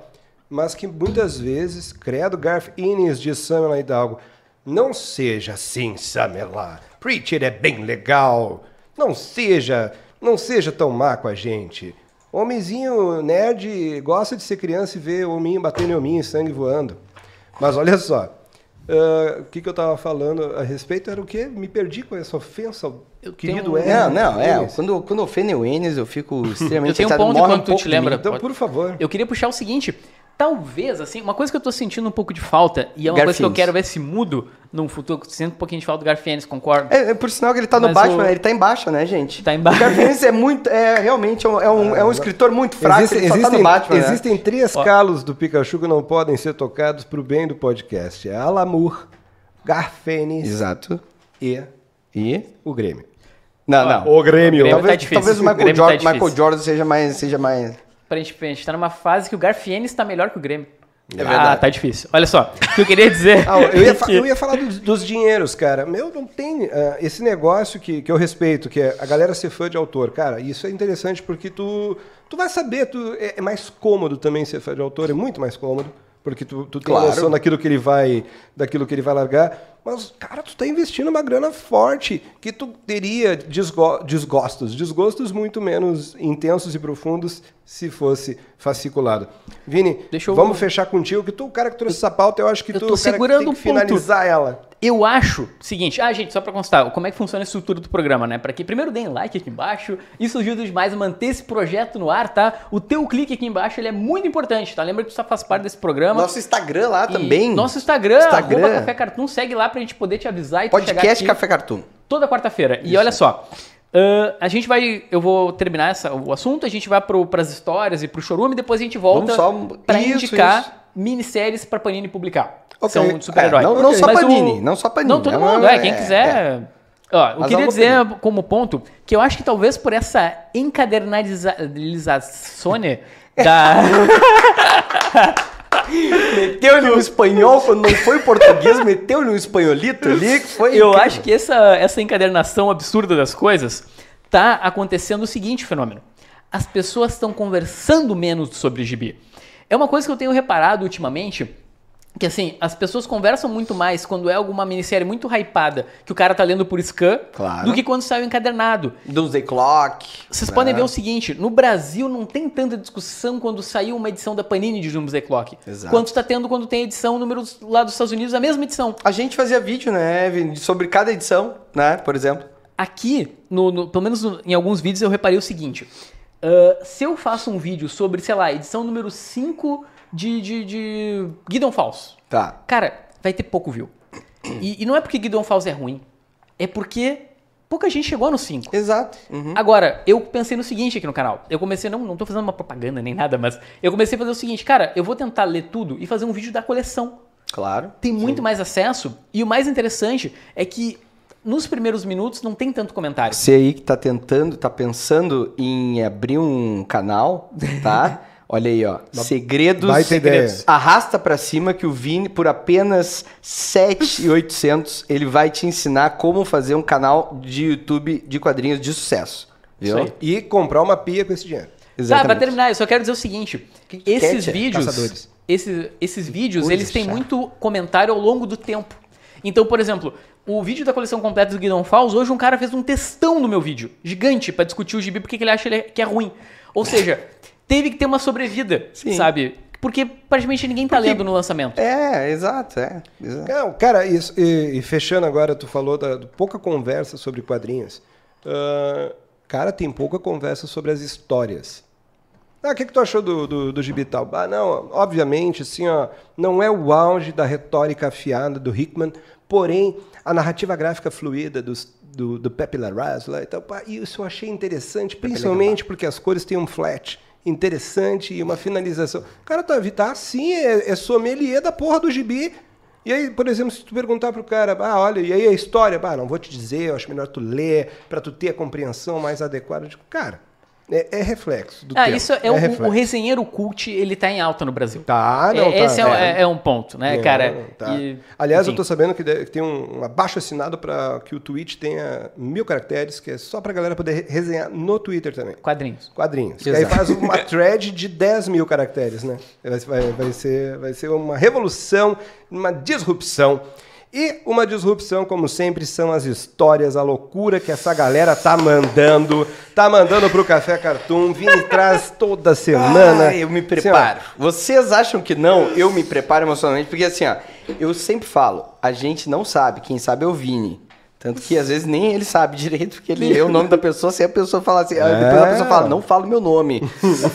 mas que muitas vezes, credo Garth Innes de Samela Hidalgo, não seja assim, Samela. Preacher é bem legal. Não seja, não seja tão má com a gente. Homenzinho nerd gosta de ser criança e ver hominho batendo em hominho e sangue voando. Mas olha só, ah, o que, que eu tava falando a respeito era o quê? Me perdi com essa ofensa ao Eu querido tenho um- Ed. Não, não, é. Quando, quando ofendem o Enes, eu fico extremamente Eu tenho um ponto enquanto tu pouco te lembra. Então, por favor. Eu queria puxar o seguinte. Talvez, assim, uma coisa que eu tô sentindo um pouco de falta, e é uma coisa que eu quero ver se mudo num futuro, eu sinto um pouquinho de falta do Garfienes, concordo. É, é por sinal que ele tá no Mas Batman, o- né? ele tá embaixo, né, gente? Tá embaixo. O Garfiennes é muito, é realmente é um, é um, é um escritor muito fraco, Existe- ele só tá existem, no Batman, né? existem três Ó. calos do Pikachu que não podem ser tocados pro bem do podcast. É Alamur, Garfênis Exato. e E? o Grêmio. Não, Ó, não. O Grêmio. Grêmio talvez, tá difícil. talvez o O Michael, tá Jordan, difícil. Michael Jordan seja mais, seja mais... Pra gente, a gente tá numa fase que o Garfienes tá melhor que o Grêmio. É Ah, verdade. tá difícil. Olha só, o que eu queria dizer. Ah, eu, ia eu ia falar dos, dos dinheiros, cara. Meu, não tem ah, esse negócio que, que eu respeito, que é a galera ser fã de autor. Cara, isso é interessante porque tu, tu vai saber, tu, é, é mais cômodo também ser fã de autor, é muito mais cômodo. Porque tu, tu tem Claro. noção daquilo que ele vai daquilo que ele vai largar. Mas, cara, tu tá investindo uma grana forte que tu teria desgo- desgostos, desgostos muito menos intensos e profundos se fosse fasciculado. Vini, Deixa eu- vamos fechar contigo, que tu, o cara que trouxe essa pauta, eu acho que Eu tu tô o cara que segurando tem que um ponto. finalizar ela. Eu acho, seguinte, ah, gente, só pra constar, como é que funciona a estrutura do programa, né? Pra que primeiro deem like aqui embaixo, isso ajuda demais a manter esse projeto no ar, tá? O teu clique aqui embaixo, ele é muito importante, tá? Lembra que tu só faz parte desse programa. Nosso Instagram lá E também. Nosso Instagram, Instagram. Café Cartoon, segue lá pra gente poder te avisar e tu Podcast Café Cartoon. toda quarta-feira. E olha só, ahn, a gente vai, eu vou terminar essa, o assunto, a gente vai pro, pras histórias e pro chorume, depois a gente volta isso, indicar isso. minisséries pra Panini publicar. Ok. São de super-herói. É, não- não só Mas Panini, não só Panini, Não, todo é mundo, é, quem é, quiser... Ó, eu Mas queria dizer como ponto que eu acho que talvez por essa encadernalização da... Meteu-lhe um espanhol quando não foi português, meteu-lhe um espanholito ali, foi Eu incrível. acho que essa, essa encadernação absurda das coisas tá acontecendo o seguinte fenômeno. As pessoas estão conversando menos sobre gibi. É uma coisa que eu tenho reparado ultimamente, que assim, as pessoas conversam muito mais quando é alguma minissérie muito hypada, que o cara tá lendo por scan, Claro. do que quando sai o encadernado. Doomsday Clock. Vocês né? podem ver o seguinte, no Brasil não tem tanta discussão quando saiu uma edição da Panini de Doomsday Clock. Exato. Quanto está tendo quando tem edição número lá dos Estados Unidos, a mesma edição. A gente fazia vídeo, né, sobre cada edição, né, por exemplo. Aqui, no, no- pelo menos no- em alguns vídeos, eu reparei o seguinte. ah, se eu faço um vídeo sobre, sei lá, edição número 5 de, de, de Guidon Falls, Tá. cara, vai ter pouco view. E, e não é porque Guidon Falls é ruim, é porque pouca gente chegou no 5. Exato. Uhum. Agora, eu pensei no seguinte aqui no canal. Eu comecei, não, não tô fazendo uma propaganda nem nada, mas eu comecei a fazer o seguinte, cara, eu vou tentar ler tudo e fazer um vídeo da coleção. Claro. Tem muito mais acesso. E o mais interessante é que nos primeiros minutos não tem tanto comentário. Você aí que tá tentando, tá pensando em abrir um canal, tá? Olha aí, ó. Segredos. baita ideia. segredos. Arrasta pra cima que o Vini, por apenas 7,800, ele vai te ensinar como fazer um canal de YouTube de quadrinhos de sucesso. Viu? Isso aí. E comprar uma pia com esse dinheiro. Tá, pra terminar, eu só quero dizer o seguinte: que esses vídeos, esses, esses vídeos, eles têm muito comentário ao longo do tempo. Então, por exemplo, o vídeo da coleção completa do Guidon Falls, hoje um cara fez um textão no meu vídeo, gigante, pra discutir o gibi porque que ele acha ele- que é ruim. Ou seja, teve que ter uma sobrevida, Sim. sabe? Porque praticamente ninguém tá lendo no lançamento. É, exato, é. exato. Não, cara, isso- e, e fechando agora, tu falou da, do pouca conversa sobre quadrinhos. Ah, cara, tem pouca conversa sobre as histórias. Ah, o que, que tu achou do, do, do gibi tal? Ah, não, obviamente, assim, ó, não é o auge da retórica afiada do Hickman, porém, a narrativa gráfica fluida dos, do, do Pepe Larraz lá e tal, pá, isso eu achei interessante, principalmente porque as cores têm um flat interessante e uma finalização. Cara, tá assim, é, é sommelier da porra do gibi. E aí, por exemplo, se tu perguntar pro cara, ah, olha, e aí a história? Ah, não vou te dizer, eu acho melhor tu ler, pra tu ter a compreensão mais adequada. Eu digo, cara, é, é reflexo do Ah, tempo. isso é, o, reflexo. o resenheiro cult, ele tá em alta no Brasil. Tá, não, É, tá. Esse é, um- é- é um ponto, né, É, cara? tá. E, Aliás, enfim. eu tô sabendo que, tem um, um abaixo assinado para que o tweet tenha mil caracteres, que é só pra galera poder re- resenhar no Twitter também. Quadrinhos. Quadrinhos. E Exato. aí faz uma thread de 10 mil caracteres, né? Vai, vai- vai ser, vai ser uma revolução, uma disrupção. E uma disrupção, como sempre, são as histórias, a loucura que essa galera tá mandando. Tá mandando pro Café Cartoon. Vini traz toda semana. Ah, eu me Assim, preparo. Vocês acham que não? Eu me preparo emocionalmente, porque assim, ó, eu sempre falo, a gente não sabe, quem sabe é o Vini. Tanto que às vezes nem ele sabe direito, porque ele lê o nome da pessoa, se a pessoa fala assim, aí depois a É. pessoa fala, não fala o meu nome.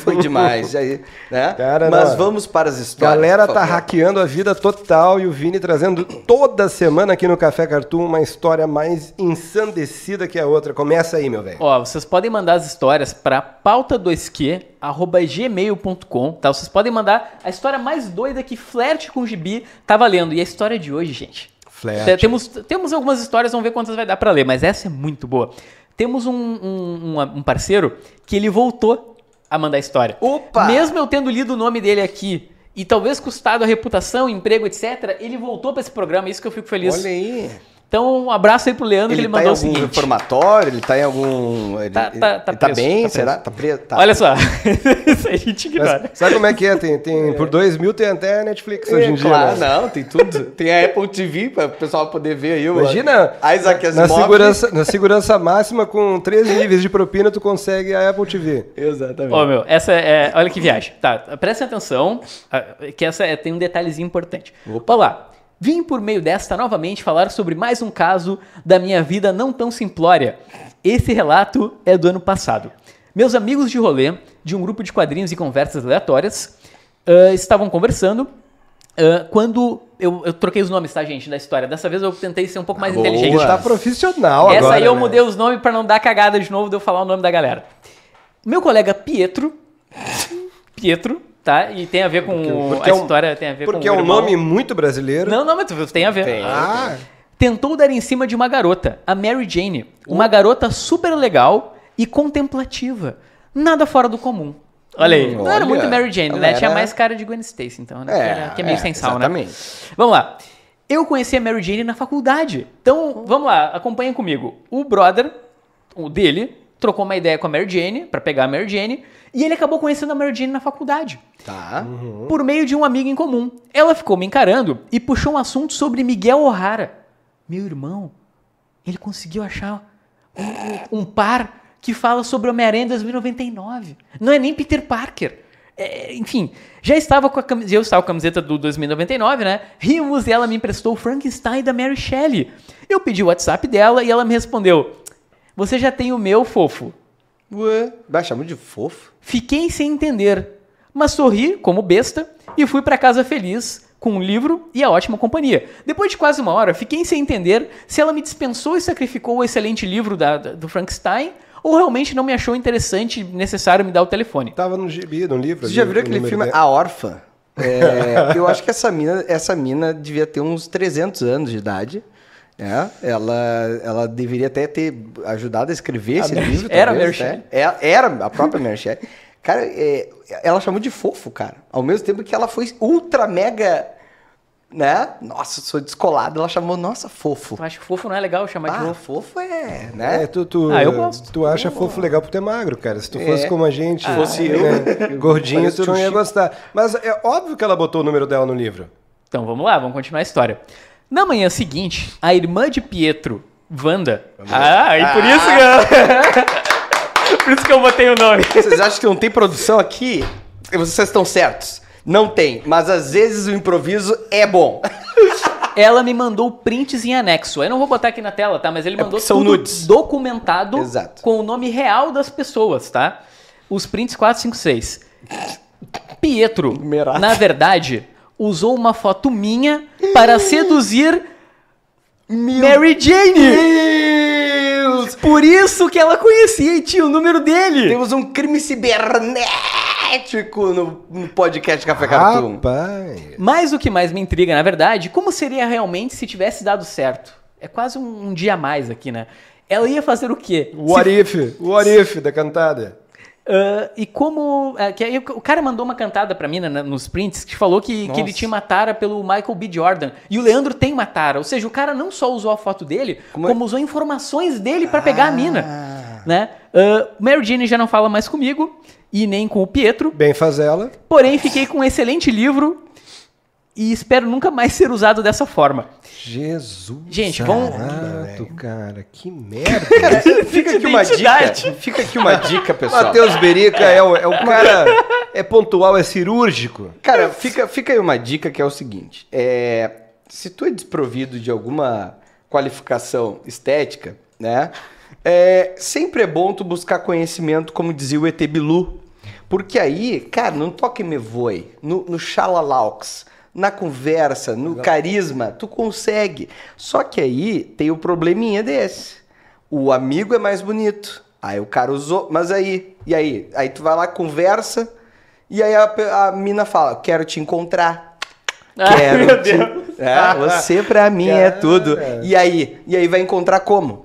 Foi demais. Aí, né? Cara, Mas não. vamos para as histórias. Galera tá hackeando a vida total e o Vini trazendo toda semana aqui no Café Cartoon uma história mais ensandecida que a outra. Começa aí, meu velho. Ó, vocês podem mandar as histórias para pauta2q@gmail.com, tá? Vocês podem mandar a história mais doida que flerte com o gibi tá valendo. E a história de hoje, gente. Flerte. Te- Temos, temos algumas histórias, vamos ver quantas vai dar para ler, mas essa é muito boa. Temos um, um, um- parceiro que ele voltou a mandar história. Opa! Mesmo eu tendo lido o nome dele aqui e talvez custado a reputação, emprego, etc., ele voltou para esse programa, isso que eu fico feliz. Olha aí. Então, um abraço aí pro Leandro, Ele, que ele tá em mandou o algum seguinte. reformatório? Ele tá em algum. Ele Tá- ele- tá- tá ele tá preso, bem? tá Será? Tá preso? Tá. Olha só, isso aí a gente ignora. Mas sabe como é que é? Tem, tem, por dois mil tem até Netflix hoje em dia. claro, né? não, tem tudo. Tem a Apple TV para o pessoal poder ver aí. Imagina, Isaac na Asimov. segurança, na segurança máxima, com três níveis de propina, tu consegue a Apple TV. Exatamente. Ó, meu, essa é. Olha que viagem. Tá, prestem atenção, ah, que essa é- tem um detalhezinho importante. Olha lá. Vim por meio desta novamente falar sobre mais um caso da minha vida não tão simplória. Esse relato é do ano passado. Meus amigos de rolê, de um grupo de quadrinhos e conversas aleatórias, ah, estavam conversando ah, quando. Eu, eu troquei os nomes, tá, gente, da história. Dessa vez eu tentei ser um pouco mais Boa. inteligente. Tá profissional Essa agora. aí eu né? mudei os nomes pra não dar cagada de novo de eu falar o nome da galera. Meu colega Pietro. Pietro, tá? E tem a ver com. porque a é um- história tem a ver com. Porque é um nome muito brasileiro. Não, não, mas tem a ver. Tem. Ah, Tentou dar em cima de uma garota, a Mary Jane. Uma garota super legal e contemplativa. Nada fora do comum. Olha aí. Hum, não era olha, muito Mary Jane, né? Tinha era- mais cara de Gwen Stacy, então, né? que, era- que é meio é, sem sal, né? Exatamente. Vamos lá. Eu conheci a Mary Jane na faculdade. Então, vamos lá, acompanhem comigo. O brother, o dele, trocou uma ideia com a Mary Jane pra pegar a Mary Jane e ele acabou conhecendo a Mary Jane na faculdade. Tá. Por meio de um amigo em comum. Ela ficou me encarando e puxou um assunto sobre Miguel O'Hara. Meu irmão, ele conseguiu achar um, um par que fala sobre Homem-Aranha 2099. Não é nem Peter Parker. É, enfim, já estava com a camiseta, eu estava com a camiseta do 2099, né? Rimos e ela me emprestou o Frankenstein da Mary Shelley. Eu pedi o WhatsApp dela e ela me respondeu: Você já tem o meu, fofo. Ué. Vai chamar de fofo? Fiquei sem entender, mas sorri como besta e fui para casa feliz com um livro e a ótima companhia. Depois de quase uma hora, fiquei sem entender se ela me dispensou e sacrificou o excelente livro da- da- do Frankenstein ou realmente não me achou interessante e necessário me dar o telefone. tava no gibi, no livro. Você ali, já viu aquele filme. A Órfã? É, eu acho que essa mina, essa mina devia ter uns 300 anos de idade. É, ela, ela deveria até ter ajudado a escrever esse Mary- livro. era a talvez, Mary né? É, era a própria Shelley. Cara, é, ela chamou de fofo, cara. Ao mesmo tempo que ela foi ultra mega, né? Nossa, sou descolada. Ela chamou, nossa, fofo. Eu acho que fofo não é legal chamar de Ah, fofo. fofo é, né? É, tu, tu, Ah, eu gosto. Tu acha fofo legal por ter magro, cara. Se tu fosse É. como a gente, Fosse né, eu, gordinho, tu não ia gostar. Mas é óbvio que ela botou o número dela no livro. Então vamos lá, vamos continuar a história. Na manhã seguinte, a irmã de Pietro, Wanda. Ah, e por isso que. por isso que eu botei o nome. Vocês acham que não tem produção aqui? Vocês estão certos. Não tem, mas às vezes o improviso é bom. Ela me mandou prints em anexo. Eu não vou botar aqui na tela, tá? Mas ele mandou É são tudo nudes. documentado Exato. com o nome real das pessoas, tá? Os prints 4, 5, 6. Pietro, Numerado. na verdade, usou uma foto minha para seduzir Mary Jane. Por isso que ela conhecia e tinha o número dele. Temos um crime cibernético no, no podcast Café Cartoon. Rapaz. Mas o que mais me intriga, na verdade, como seria realmente se tivesse dado certo? É quase um, um dia a mais aqui, né? Ela ia fazer o quê? What Se- if? What if da cantada? Ah, e como. ah, que aí o cara mandou uma cantada pra mim né, nos prints que falou que, que ele tinha uma tara pelo Michael B. Jordan. E o Leandro tem uma tara. Ou seja, o cara não só usou a foto dele, Como como, é? usou informações dele pra pegar a Ah. mina. Né? Ah, Mary Jane já não fala mais comigo e nem com o Pietro. Bem faz ela. Porém, fiquei com um excelente livro e espero nunca mais ser usado dessa forma. Jesus. Gente, vamos- Santo, cara. Que merda. Fica aqui uma dica. Fica aqui uma dica, pessoal. Matheus Berica é o, é o cara. É pontual, é cirúrgico. Cara, fica, fica aí uma dica que é o seguinte: é, se tu é desprovido de alguma qualificação estética, né? é, sempre é bom tu buscar conhecimento, como dizia o ET Bilu. Porque aí, cara, não toque me voe, no, no xalalaux, na conversa, no carisma, tu consegue. Só que aí tem o probleminha desse. O amigo é mais bonito. Aí o cara usou, mas aí, e aí? Aí tu vai lá, conversa, e aí a, a mina fala, quero te encontrar. Ah, Quero meu te... Deus. É, você pra mim é tudo. E aí? E aí vai encontrar como?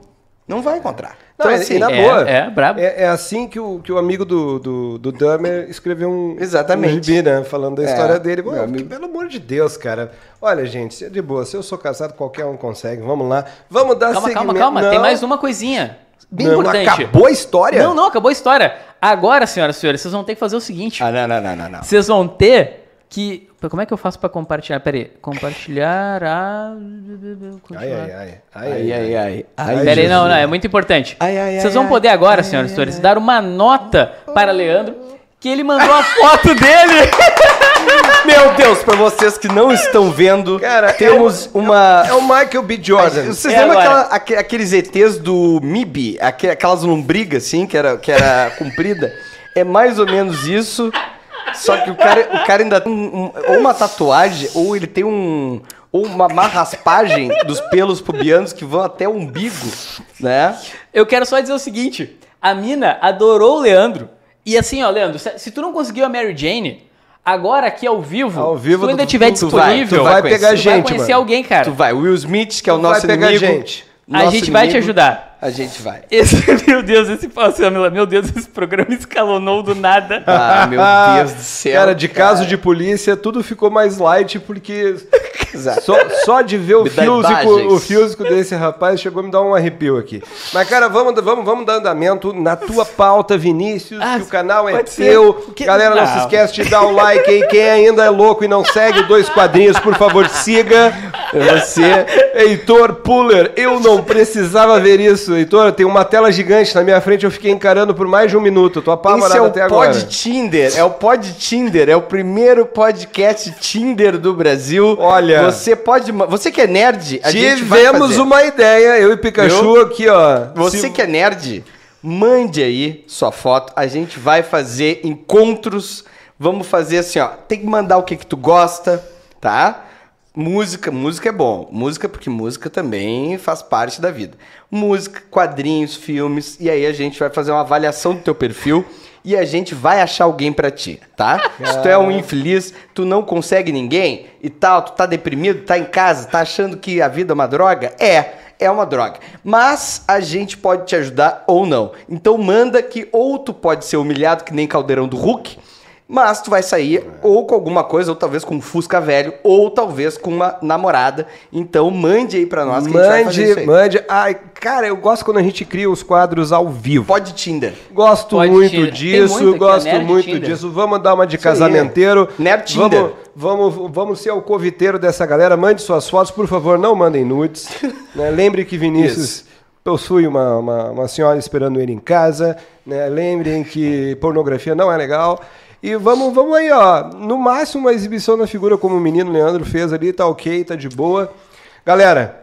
Não vai encontrar. Não, Então, assim, e na é, boa. é, brabo. É, é assim que o, que o amigo do, do, do Dahmer escreveu um, Exatamente. um gibi, né? Falando da É, história dele. Pô, meu que, amigo. pelo amor de Deus, cara. Olha, gente, se é de boa. Se eu sou casado, qualquer um consegue. Vamos lá. Vamos dar Calma, calma, seguimento. calma. Tem mais uma coisinha. Bem não, importante. Acabou a história? Não, não, acabou a história. Agora, senhoras e senhores, vocês vão ter que fazer o seguinte. Ah, não, não, não, não, não. Vocês vão ter que. Como é que eu faço pra compartilhar? Pera aí. Compartilhar a. Ai, ai, ai. Ai, Ai, ai, ai. Ai, Pera aí, Jesus. não, não, é muito importante. Ai, ai, ai, Vocês vão ai, poder agora, senhoras e senhores, dar uma nota para Leandro que ele mandou a foto dele. Meu Deus, pra vocês que não estão vendo, Cara, temos uma... É o Michael B. Jordan. Vocês É lembram aquela- aque- aqueles ETs do MIB? Aque- Aquelas lombrigas, assim, que era, que era comprida? É mais ou menos isso, só que o cara, o cara ainda tem um- um- ou uma tatuagem, ou ele tem um... Ou uma má raspagem dos pelos pubianos que vão até o umbigo, né? Eu quero só dizer o seguinte: a mina adorou o Leandro. E assim, ó, Leandro, se, se tu não conseguiu a Mary Jane, agora aqui ao vivo, Ao vivo se tu ainda tu- tiver tu vai, disponível, tu vai vai pegar tu vai gente, conhecer mano. alguém, cara. Tu vai, Will Smith, que é o Tu nosso vai pegar inimigo. gente. A nosso gente vai te inimigo, ajudar. A gente vai. Esse, meu Deus, esse Samila, meu Deus, esse programa escalonou do nada. Ah, meu Deus do céu. Cara, de caso de polícia, tudo ficou mais light, porque Exato. só, só de ver o físico, o físico desse rapaz chegou a me dar um arrepio aqui. Mas, cara, vamos, vamos, vamos dar andamento na tua pauta, Vinícius, Ah, que o canal é teu. Que- Galera, não, se Não. esquece de dar o like aí. Quem ainda é louco e não segue Dois Quadrinhos, por favor, siga. Você, Heitor Puller, eu não precisava ver isso. Heitor, tem uma tela gigante na minha frente, eu fiquei encarando por mais de um minuto. Tô apavorado é o até agora. Pod Tinder, é o Pod Tinder, é o primeiro podcast Tinder do Brasil. Olha. você pode, você que é nerd, a gente vai Tivemos uma ideia, eu e Pikachu Viu? aqui, ó. Você Se- que é nerd, mande aí sua foto, a gente vai fazer encontros, vamos fazer assim, ó, tem que mandar o que que tu gosta, tá? Música, música é bom. Música porque música também faz parte da vida. Música, quadrinhos, filmes, e aí a gente vai fazer uma avaliação do teu perfil e a gente vai achar alguém pra ti, tá? Se tu é um infeliz, tu não consegue ninguém e tal, tu tá deprimido, tá em casa, tá achando que a vida é uma droga? É, é uma droga. Mas a gente pode te ajudar ou não. Então manda que ou tu pode ser humilhado que nem caldeirão do Hulk, mas tu vai sair ou com alguma coisa, ou talvez com um Fusca velho, ou talvez com uma namorada. Então mande aí pra nós que a gente vai fazer isso Mande, aí. mande. Ai, cara, eu gosto quando a gente cria os quadros ao vivo. Pode Tinder. Gosto Pode muito Tinder. Tem disso, muito aqui, gosto Nerd muito Tinder. disso. Vamos dar uma de Isso aí. casamenteiro. Nerd Tinder. Vamos, vamos, vamos ser o coviteiro dessa galera. Mande suas fotos, por favor, não mandem nudes. né? Lembre que Vinícius possui uma, uma, uma senhora esperando ele em casa. Né? Lembrem que pornografia não é legal. E vamos, vamos aí, ó. No máximo, uma exibição da figura como o menino Leandro fez ali, tá ok, tá de boa. Galera,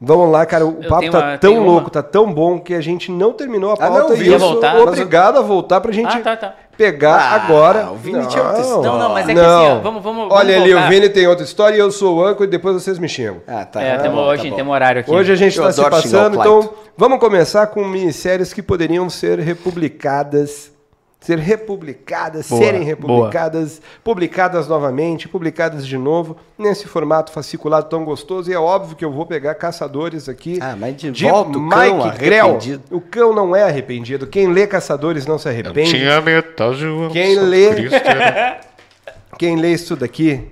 vamos lá, cara. O Eu papo tá uma- tão tenho uma. louco, tá tão bom que a gente não terminou a Ah, pauta não, e eu sou voltar? obrigado a voltar pra gente Ah, tá, tá. pegar Ah, agora. o Vini tinha outra história. Não, não, mas é que assim, ó, vamos- vamos- Olha vamos ali, o Vini tem outra história e eu sou o âncora e depois vocês me xingam. Ah, tá. É, tá temos, bom, hoje tá temos horário aqui. Hoje a gente está se passando, então vamos começar com minisséries que poderiam ser republicadas, ser republicadas, Boa, serem republicadas, publicadas novamente, publicadas de novo, nesse formato fasciculado tão gostoso. E é óbvio que eu vou pegar Caçadores aqui. Ah, mas de volta o cão Mike Grell. O cão não é arrependido. Quem lê Caçadores não se arrepende. Tinha metade Quem lê- Quem lê isso daqui,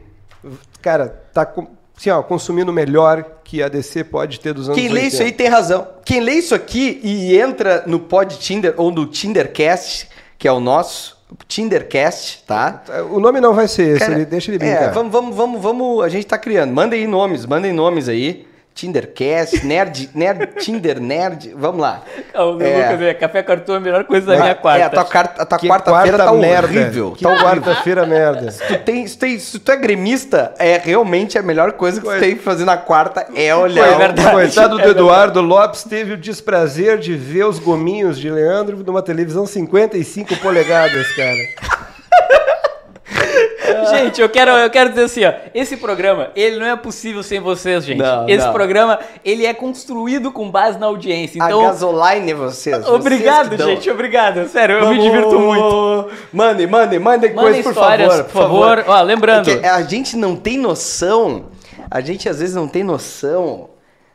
cara, tá com- assim, ó, consumindo o melhor que a DC pode ter dos anos Quem lê 80. isso aí tem razão. Quem lê isso aqui e entra no Pod Tinder ou no Tindercast, que é o nosso, Tindercast, tá? O nome não vai ser esse, Cara, ele, deixa ele É, brincar. vamos, vamos, vamos, vamos, a gente tá criando. Mandem nomes, mandem nomes aí. Tindercast, Nerd, Nerd, Tinder Nerd, vamos lá. O É. Lucas, é, café cartão é a melhor coisa da minha quarta. É, a tua, quarta- a tua quarta-feira quarta tá merda. horrível. Que Tá quarta-feira merda. Tu tem, se, tem, se tu é gremista, é realmente a melhor coisa que tu tem que fazer na quarta é olhar. Foi o- verdade. Coitado do É Eduardo Lopes teve o desprazer de ver os gominhos de Leandro numa televisão 55 polegadas, cara. Gente, eu quero, eu quero dizer assim, ó, esse programa, ele não é possível sem vocês, gente. Não, esse não. programa, ele é construído com base na audiência. A Então, gasoline é vocês. vocês obrigado, dão. gente, obrigado. Sério, eu Vamos- me divirto muito. Mandem, mandem Mandem coisas, por favor. por favor. Ó, lembrando. Porque a gente não tem noção, a gente às vezes não tem noção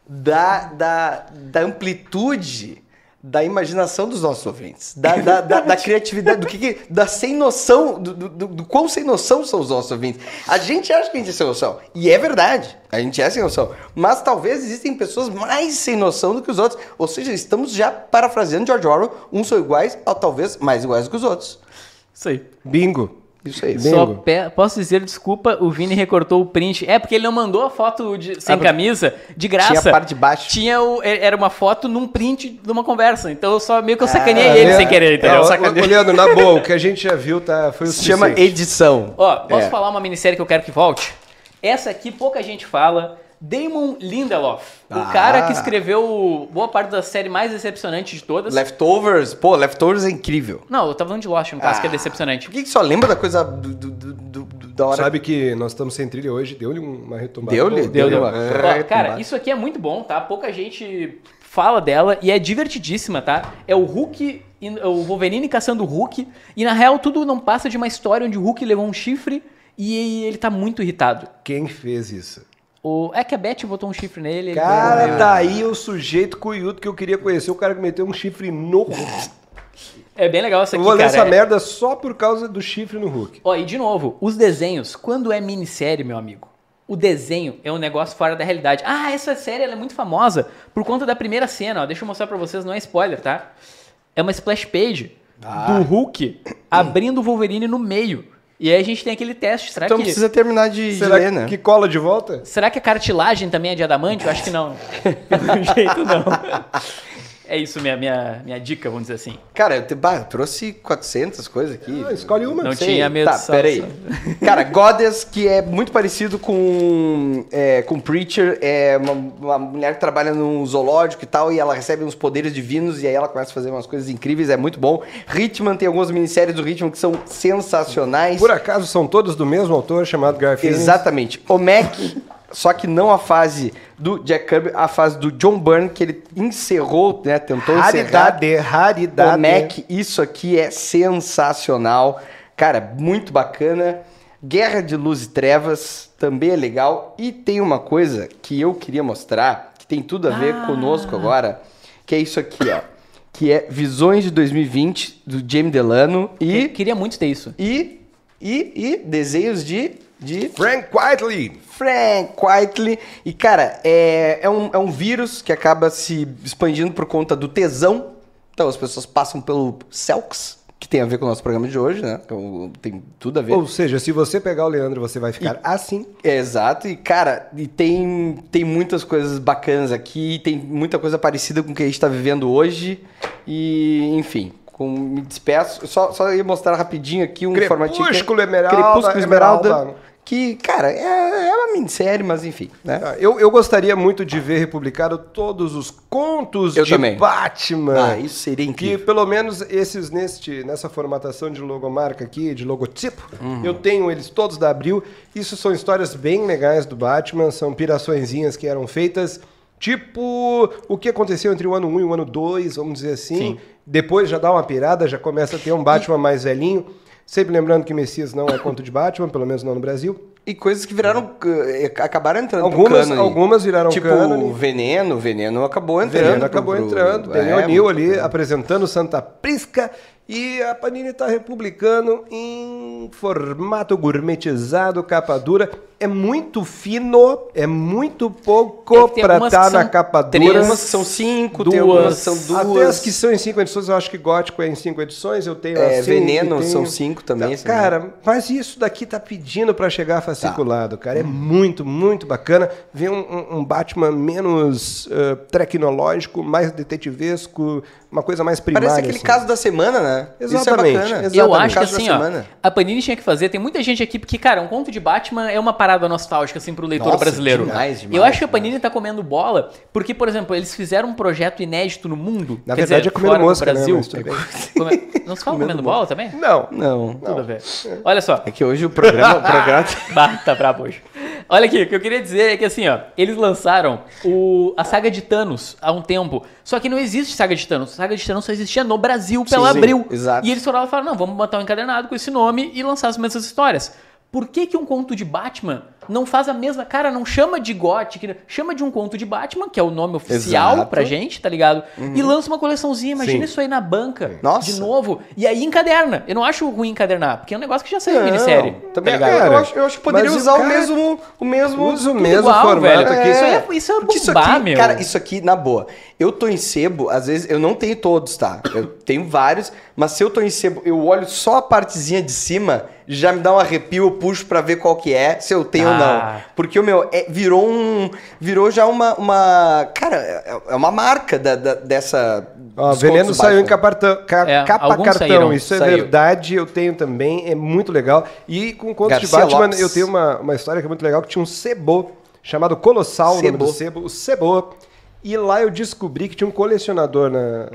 da, da, da amplitude da imaginação dos nossos ouvintes, da, da, da, da criatividade, do que, que- da sem noção, do, do, do, do quão sem noção são os nossos ouvintes. A gente acha que a gente é sem noção, e é verdade, a gente é sem noção, mas talvez existem pessoas mais sem noção do que os outros, ou seja, estamos já parafraseando George Orwell, uns são iguais, ou talvez mais iguais do que os outros. Isso aí. Bingo. Isso aí. Só pe- posso dizer, desculpa, o Vini recortou o print. É, porque ele não mandou a foto de- sem Ah, camisa, de graça. Tinha a parte de baixo. Tinha o, e- era uma foto num print de uma conversa. Então eu só meio que eu sacaneei Ah, ele é- sem querer, entendeu? é, Leandro, na boa, o que a gente já viu tá, foi o Se chama edição. Ó, posso É. falar uma minissérie que eu quero que volte? Essa aqui pouca gente fala. Damon Lindelof, Ah. o cara que escreveu boa parte da série mais decepcionante de todas. Leftovers, pô, Leftovers é incrível. Não, eu tava falando de Lost, no caso, que é Ah. decepcionante. Por que, que só lembra da coisa do, do- do- da hora? Sabe que nós estamos sem trilha hoje, deu-lhe uma retomada. Deu-lhe? Deu, deu. uma Ó, cara, isso aqui é muito bom, tá? Pouca gente fala dela e é divertidíssima, tá? É o Hulk, e- o Wolverine caçando o Hulk, e na real tudo não passa de uma história onde o Hulk levou um chifre e ele tá muito irritado. Quem fez isso? O, é que a Beth botou um chifre nele. ele Cara, deu- tá aí o sujeito cuiudo que eu queria conhecer, o cara que meteu um chifre no Hulk. É bem legal Eu aqui, vou ler cara. essa É- merda só por causa do chifre no Hulk. Ó, e de novo, os desenhos, quando é minissérie, meu amigo, o desenho é um negócio fora da realidade. Ah, essa série é muito famosa por conta da primeira cena, ó. Deixa eu mostrar pra vocês, não é spoiler, tá? É uma splash page do Hulk abrindo o Wolverine no meio. E aí a gente tem aquele teste. Será Então que. precisa terminar de, de Será ler, né? que cola de volta? Será que a cartilagem também é de adamante? Eu acho que não. Pelo jeito, não. É isso, minha, minha, minha dica, vamos dizer assim. Cara, eu, te, bah, eu trouxe 400 coisas aqui. Ah, escolhe uma. Não Sei. tinha medo Tá, peraí. Cara, Goddess, que é muito parecido com, é, com Preacher, é uma, uma mulher que trabalha num zoológico e tal, e ela recebe uns poderes divinos, e aí ela começa a fazer umas coisas incríveis, é muito bom. Hitman tem algumas minisséries do Hitman que são sensacionais. Por acaso são todos do mesmo autor chamado Garfield? Exatamente. O Mac, só que não a fase do Jack Kirby, a fase do John Byrne, que ele encerrou, né? Tentou encerrar. Raridade, raridade. O Mac, isso aqui é sensacional. Cara, muito bacana. Guerra de Luz e Trevas também é legal. E tem uma coisa que eu queria mostrar, que tem tudo a ver Ah. conosco agora, que é isso aqui, ó. Que é Visões de 2020, do Jamie Delano. Eu E, queria muito ter isso. e, e, e desenhos de, de Frank Whiteley. Frank Whiteley. E, cara, é, é, um, é um vírus que acaba se expandindo por conta do tesão. Então, as pessoas passam pelo Celx, que tem a ver com o nosso programa de hoje, né? Então, Tem tudo a ver. Ou seja, se você pegar o Leandro, você vai ficar assim. É, Exato, e cara, e tem, tem muitas coisas bacanas aqui, tem muita coisa parecida com o que a gente tá vivendo hoje, e enfim, com, me despeço, só, só ia mostrar rapidinho aqui um formatinho. que é- Crepúsculo Esmeralda, Crepúsculo Esmeralda, Esmeralda. Que, cara, é, é uma minissérie, mas enfim, né? Ah, Eu, eu gostaria muito de ver republicado todos os contos Eu de também. Batman. Ah, isso seria Que incrível. pelo menos esses neste, nessa formatação de logomarca aqui, de logotipo, Uhum. eu tenho eles todos da Abril. Isso são histórias bem legais do Batman, são piraçõezinhas que eram feitas, tipo o que aconteceu entre o ano 1 e o ano 2, vamos dizer assim. Sim. Depois já dá uma pirada, já começa a ter um Batman mais velhinho. Sempre lembrando que Messias não é conto de Batman, pelo menos não no Brasil. E coisas que viraram, eh, acabaram entrando Algumas, algumas viraram Tipo, cânone. Veneno, Veneno acabou entrando. Veneno acabou pro- entrando, é, Daniel Neal muito ali bom. apresentando Santa Prisca e a Panini está republicando em formato gourmetizado, capa dura. É muito fino, é muito pouco É tem para estar que na são capa três, dura. Umas que são cinco, duas. tem algumas que são duas. Até as que são em cinco edições, eu acho que Gótico é em cinco edições, eu tenho É, assim, Veneno tenho- são cinco também, esse Cara, mas isso daqui tá pedindo para chegar fasciculado, cara. É muito, muito bacana ver um, um- Batman menos eh, tecnológico, mais detetivesco, uma coisa mais primária. Parece aquele assim. caso da semana, né? Exatamente, Isso é exatamente. Eu acho que assim, ó, a Panini tinha que fazer, tem muita gente aqui, porque, cara, um conto de Batman é uma parada nostálgica, assim, pro leitor Nossa, brasileiro. demais, demais, eu acho que a Panini tá comendo bola, porque, por exemplo, eles fizeram um projeto inédito no mundo. Na verdade, dizer, é comendo mosca, né, Brasil. bem. Come- Não se fala comendo bola também? Não. Não. Tudo a ver. Olha só. É que hoje o programa. o programa... Bah, tá brabo hoje. Olha aqui, o que eu queria dizer é que assim, ó, eles lançaram o, a saga de Thanos há um tempo. Só que não existe saga de Thanos. A saga de Thanos só existia no Brasil pela sim, Abril. Exato. E eles foram lá e falaram: não, vamos botar um encadernado com esse nome e lançar as mesmas histórias. Por que, que um conto de Batman não faz a mesma. Cara, não chama de Gothic, chama de um conto de Batman, que é o nome oficial Exato. pra gente, tá ligado? E lança uma coleçãozinha. Imagina Sim. isso aí na banca. Nossa. De novo. E aí encaderna. Eu não acho ruim encadernar, porque é um negócio que já saiu em Não, minissérie. Também, tá ligado? eu, Cara, acho, eu acho que poderia mas o usar o cara- mesmo. O mesmo. Usa o mesmo igual, formato velho. aqui. Isso é, isso é Porque isso bombar, aqui, meu. cara, isso aqui, na boa. Eu tô em sebo, às vezes, eu não tenho todos, tá? Eu tenho vários, mas se eu tô em sebo, eu olho só a partezinha de cima, já me dá um arrepio, eu puxo pra ver qual que é, se eu tenho Ah. Não. Porque o meu, é- virou um. Virou já uma. uma cara, é é uma marca da, da- dessa. Ó, Veneno saiu em capartão- ca- É, capa cartão, saíram, isso é saiu. verdade, eu tenho também, é muito legal. E com contos de Garcia Batman, Lopes. eu tenho uma, uma história que é muito legal, que tinha um sebo, chamado Colossal, o nome do Sebo. sebo, o Sebo. E lá eu descobri que tinha um colecionador na-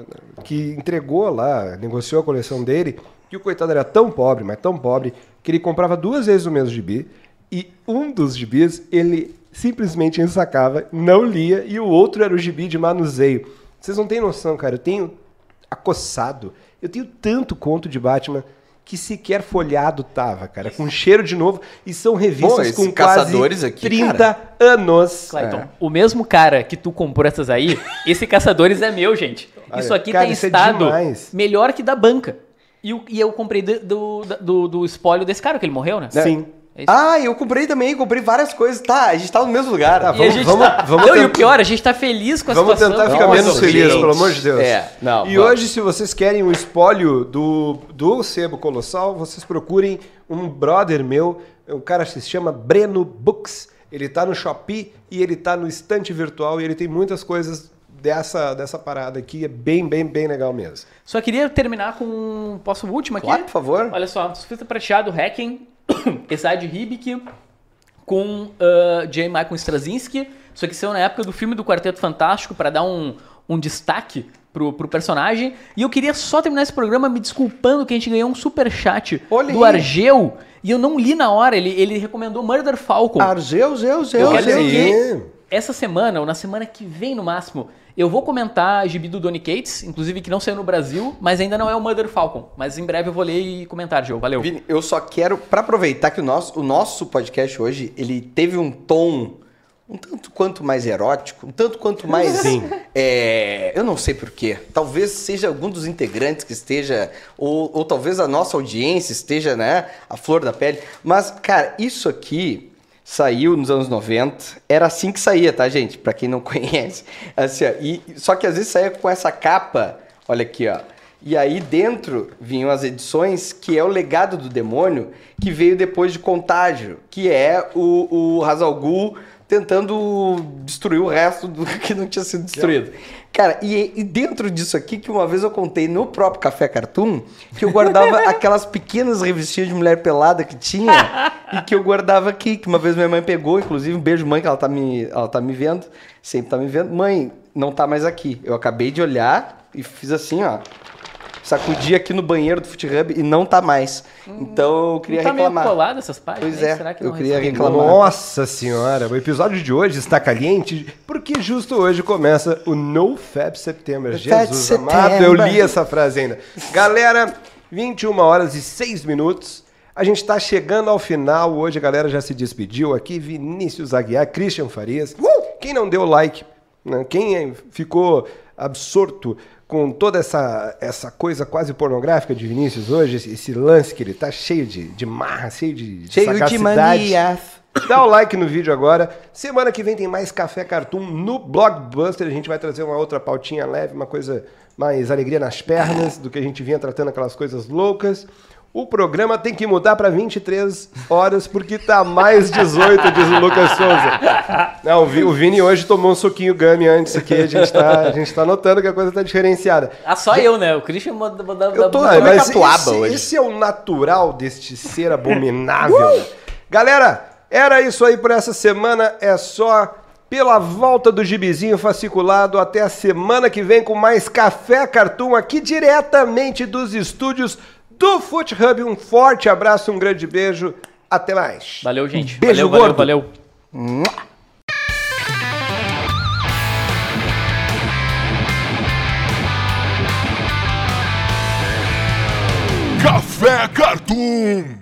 que entregou lá, negociou a coleção dele, que o coitado era tão pobre, mas tão pobre, que ele comprava duas vezes o mesmo gibi, e um dos gibis ele simplesmente ensacava, não lia, e o outro era o gibi de manuseio. Vocês não têm noção, cara, eu tenho acossado, eu tenho tanto conto de Batman que sequer folhado tava, cara, com cheiro de novo, e são revistas Pô, com Caçadores quase aqui, 30 cara. anos. Clayton, É. o mesmo cara que tu comprou essas aí, esse Caçadores é meu, gente. Isso aqui cara, tá em isso é estado demais. melhor que da banca. E, e eu comprei do, do, do, do espólio desse cara, que ele morreu, né? Sim. É isso. Ah, eu comprei também, comprei várias coisas. Tá, a gente tá no mesmo lugar. Tá, E a vamos- vamos- tá... vamos não, e o tentar- pior, a gente tá feliz com a Vamos situação. tentar ficar Nossa, menos feliz, gente. pelo amor de Deus. É, não, E vamos. hoje, se vocês querem o espólio do, do Sebo Colossal, vocês procurem um brother meu, o cara se chama Breno Books. Ele tá no Shopee e ele tá no estante virtual e ele tem muitas coisas dessa, dessa parada aqui. É bem, bem, bem legal mesmo. Só queria terminar com. Posso o último aqui? Claro, por favor. Olha só, surfista prateado, Hacking, Esad Ribic, com uh, J. Michael Straczynski. Isso aqui saiu na época do filme do Quarteto Fantástico para dar um, um destaque pro, pro personagem. E eu queria só terminar esse programa me desculpando que a gente ganhou um super chat do. Argeu. E eu não li na hora, ele, ele recomendou Murder Falcon. Argeu, Zeu, Zeu, Eu quero Zeu. dizer que essa semana, ou na semana que vem no máximo, eu vou comentar a gibi do Donny Cates, inclusive que não saiu no Brasil, mas ainda não é o Murder Falcon. Mas em breve eu vou ler e comentar, Gil. Valeu. Vini, eu só quero, pra aproveitar que o nosso, o nosso podcast hoje, ele teve um tom um tanto quanto mais erótico, um tanto quanto mais... Sim. é, eu não sei porquê. Talvez seja algum dos integrantes que esteja, ou, ou talvez a nossa audiência esteja, né, a flor da pele. Mas, cara, isso aqui saiu nos anos 90. Era assim que saía, tá, gente? Pra quem não conhece. Assim, ó, e, só que às vezes saía com essa capa, olha aqui, ó. E aí dentro vinham as edições que é o legado do demônio, que veio depois de Contágio, que é o, o Hazal Ghul tentando destruir o resto do que não tinha sido destruído. Cara, e, e dentro disso aqui, que uma vez eu contei no próprio Café Cartoon, que eu guardava aquelas pequenas revistinhas de mulher pelada que tinha e que eu guardava aqui, que uma vez minha mãe pegou, inclusive, um beijo, mãe, que ela tá me, ela tá me vendo, sempre tá me vendo. Mãe, não tá mais aqui. Eu acabei de olhar e fiz assim, ó. Sacudi aqui no banheiro do Foot Hub e não tá mais. Então eu queria não tá reclamar. meio colado essas páginas? Pois é, Será que eu não queria reclamar. Nossa senhora, o episódio de hoje está caliente porque justo hoje começa o No Fab September. Jesus amado, eu September. li essa frase ainda. Galera, 21 horas e 6 minutos. A gente está chegando ao final. Hoje a galera já se despediu aqui. Vinícius Aguiar, Christian Farias. Quem não deu like, né? quem eh, ficou absorto com toda essa, essa coisa quase pornográfica de Vinícius hoje, esse, esse lance que ele tá cheio de, de marra, cheio de, de Cheio de manias. Dá o like no vídeo agora. Semana que vem tem mais Café Cartoon no Blockbuster. A gente vai trazer uma outra pautinha leve, uma coisa mais alegria nas pernas do que a gente vinha tratando aquelas coisas loucas. O programa tem que mudar para 23 horas porque tá mais 18, diz o Lucas Souza. Não, o Vi- o Vini hoje tomou um suquinho gummy antes aqui. A gente tá, a gente tá notando que a coisa tá diferenciada. Ah, só eu, né? O Christian manda... manda Eu tô- Tomei mas esse, hoje. esse é o natural deste ser abominável. né? Galera, era isso aí por essa semana. É só pela volta do gibizinho fasciculado. Até a semana que vem com mais Café Cartoon aqui diretamente dos estúdios do Foot Hub. Um forte abraço, um grande beijo. Até mais. Valeu, gente. Beijo valeu, gordo. valeu, valeu. Café Cartoon.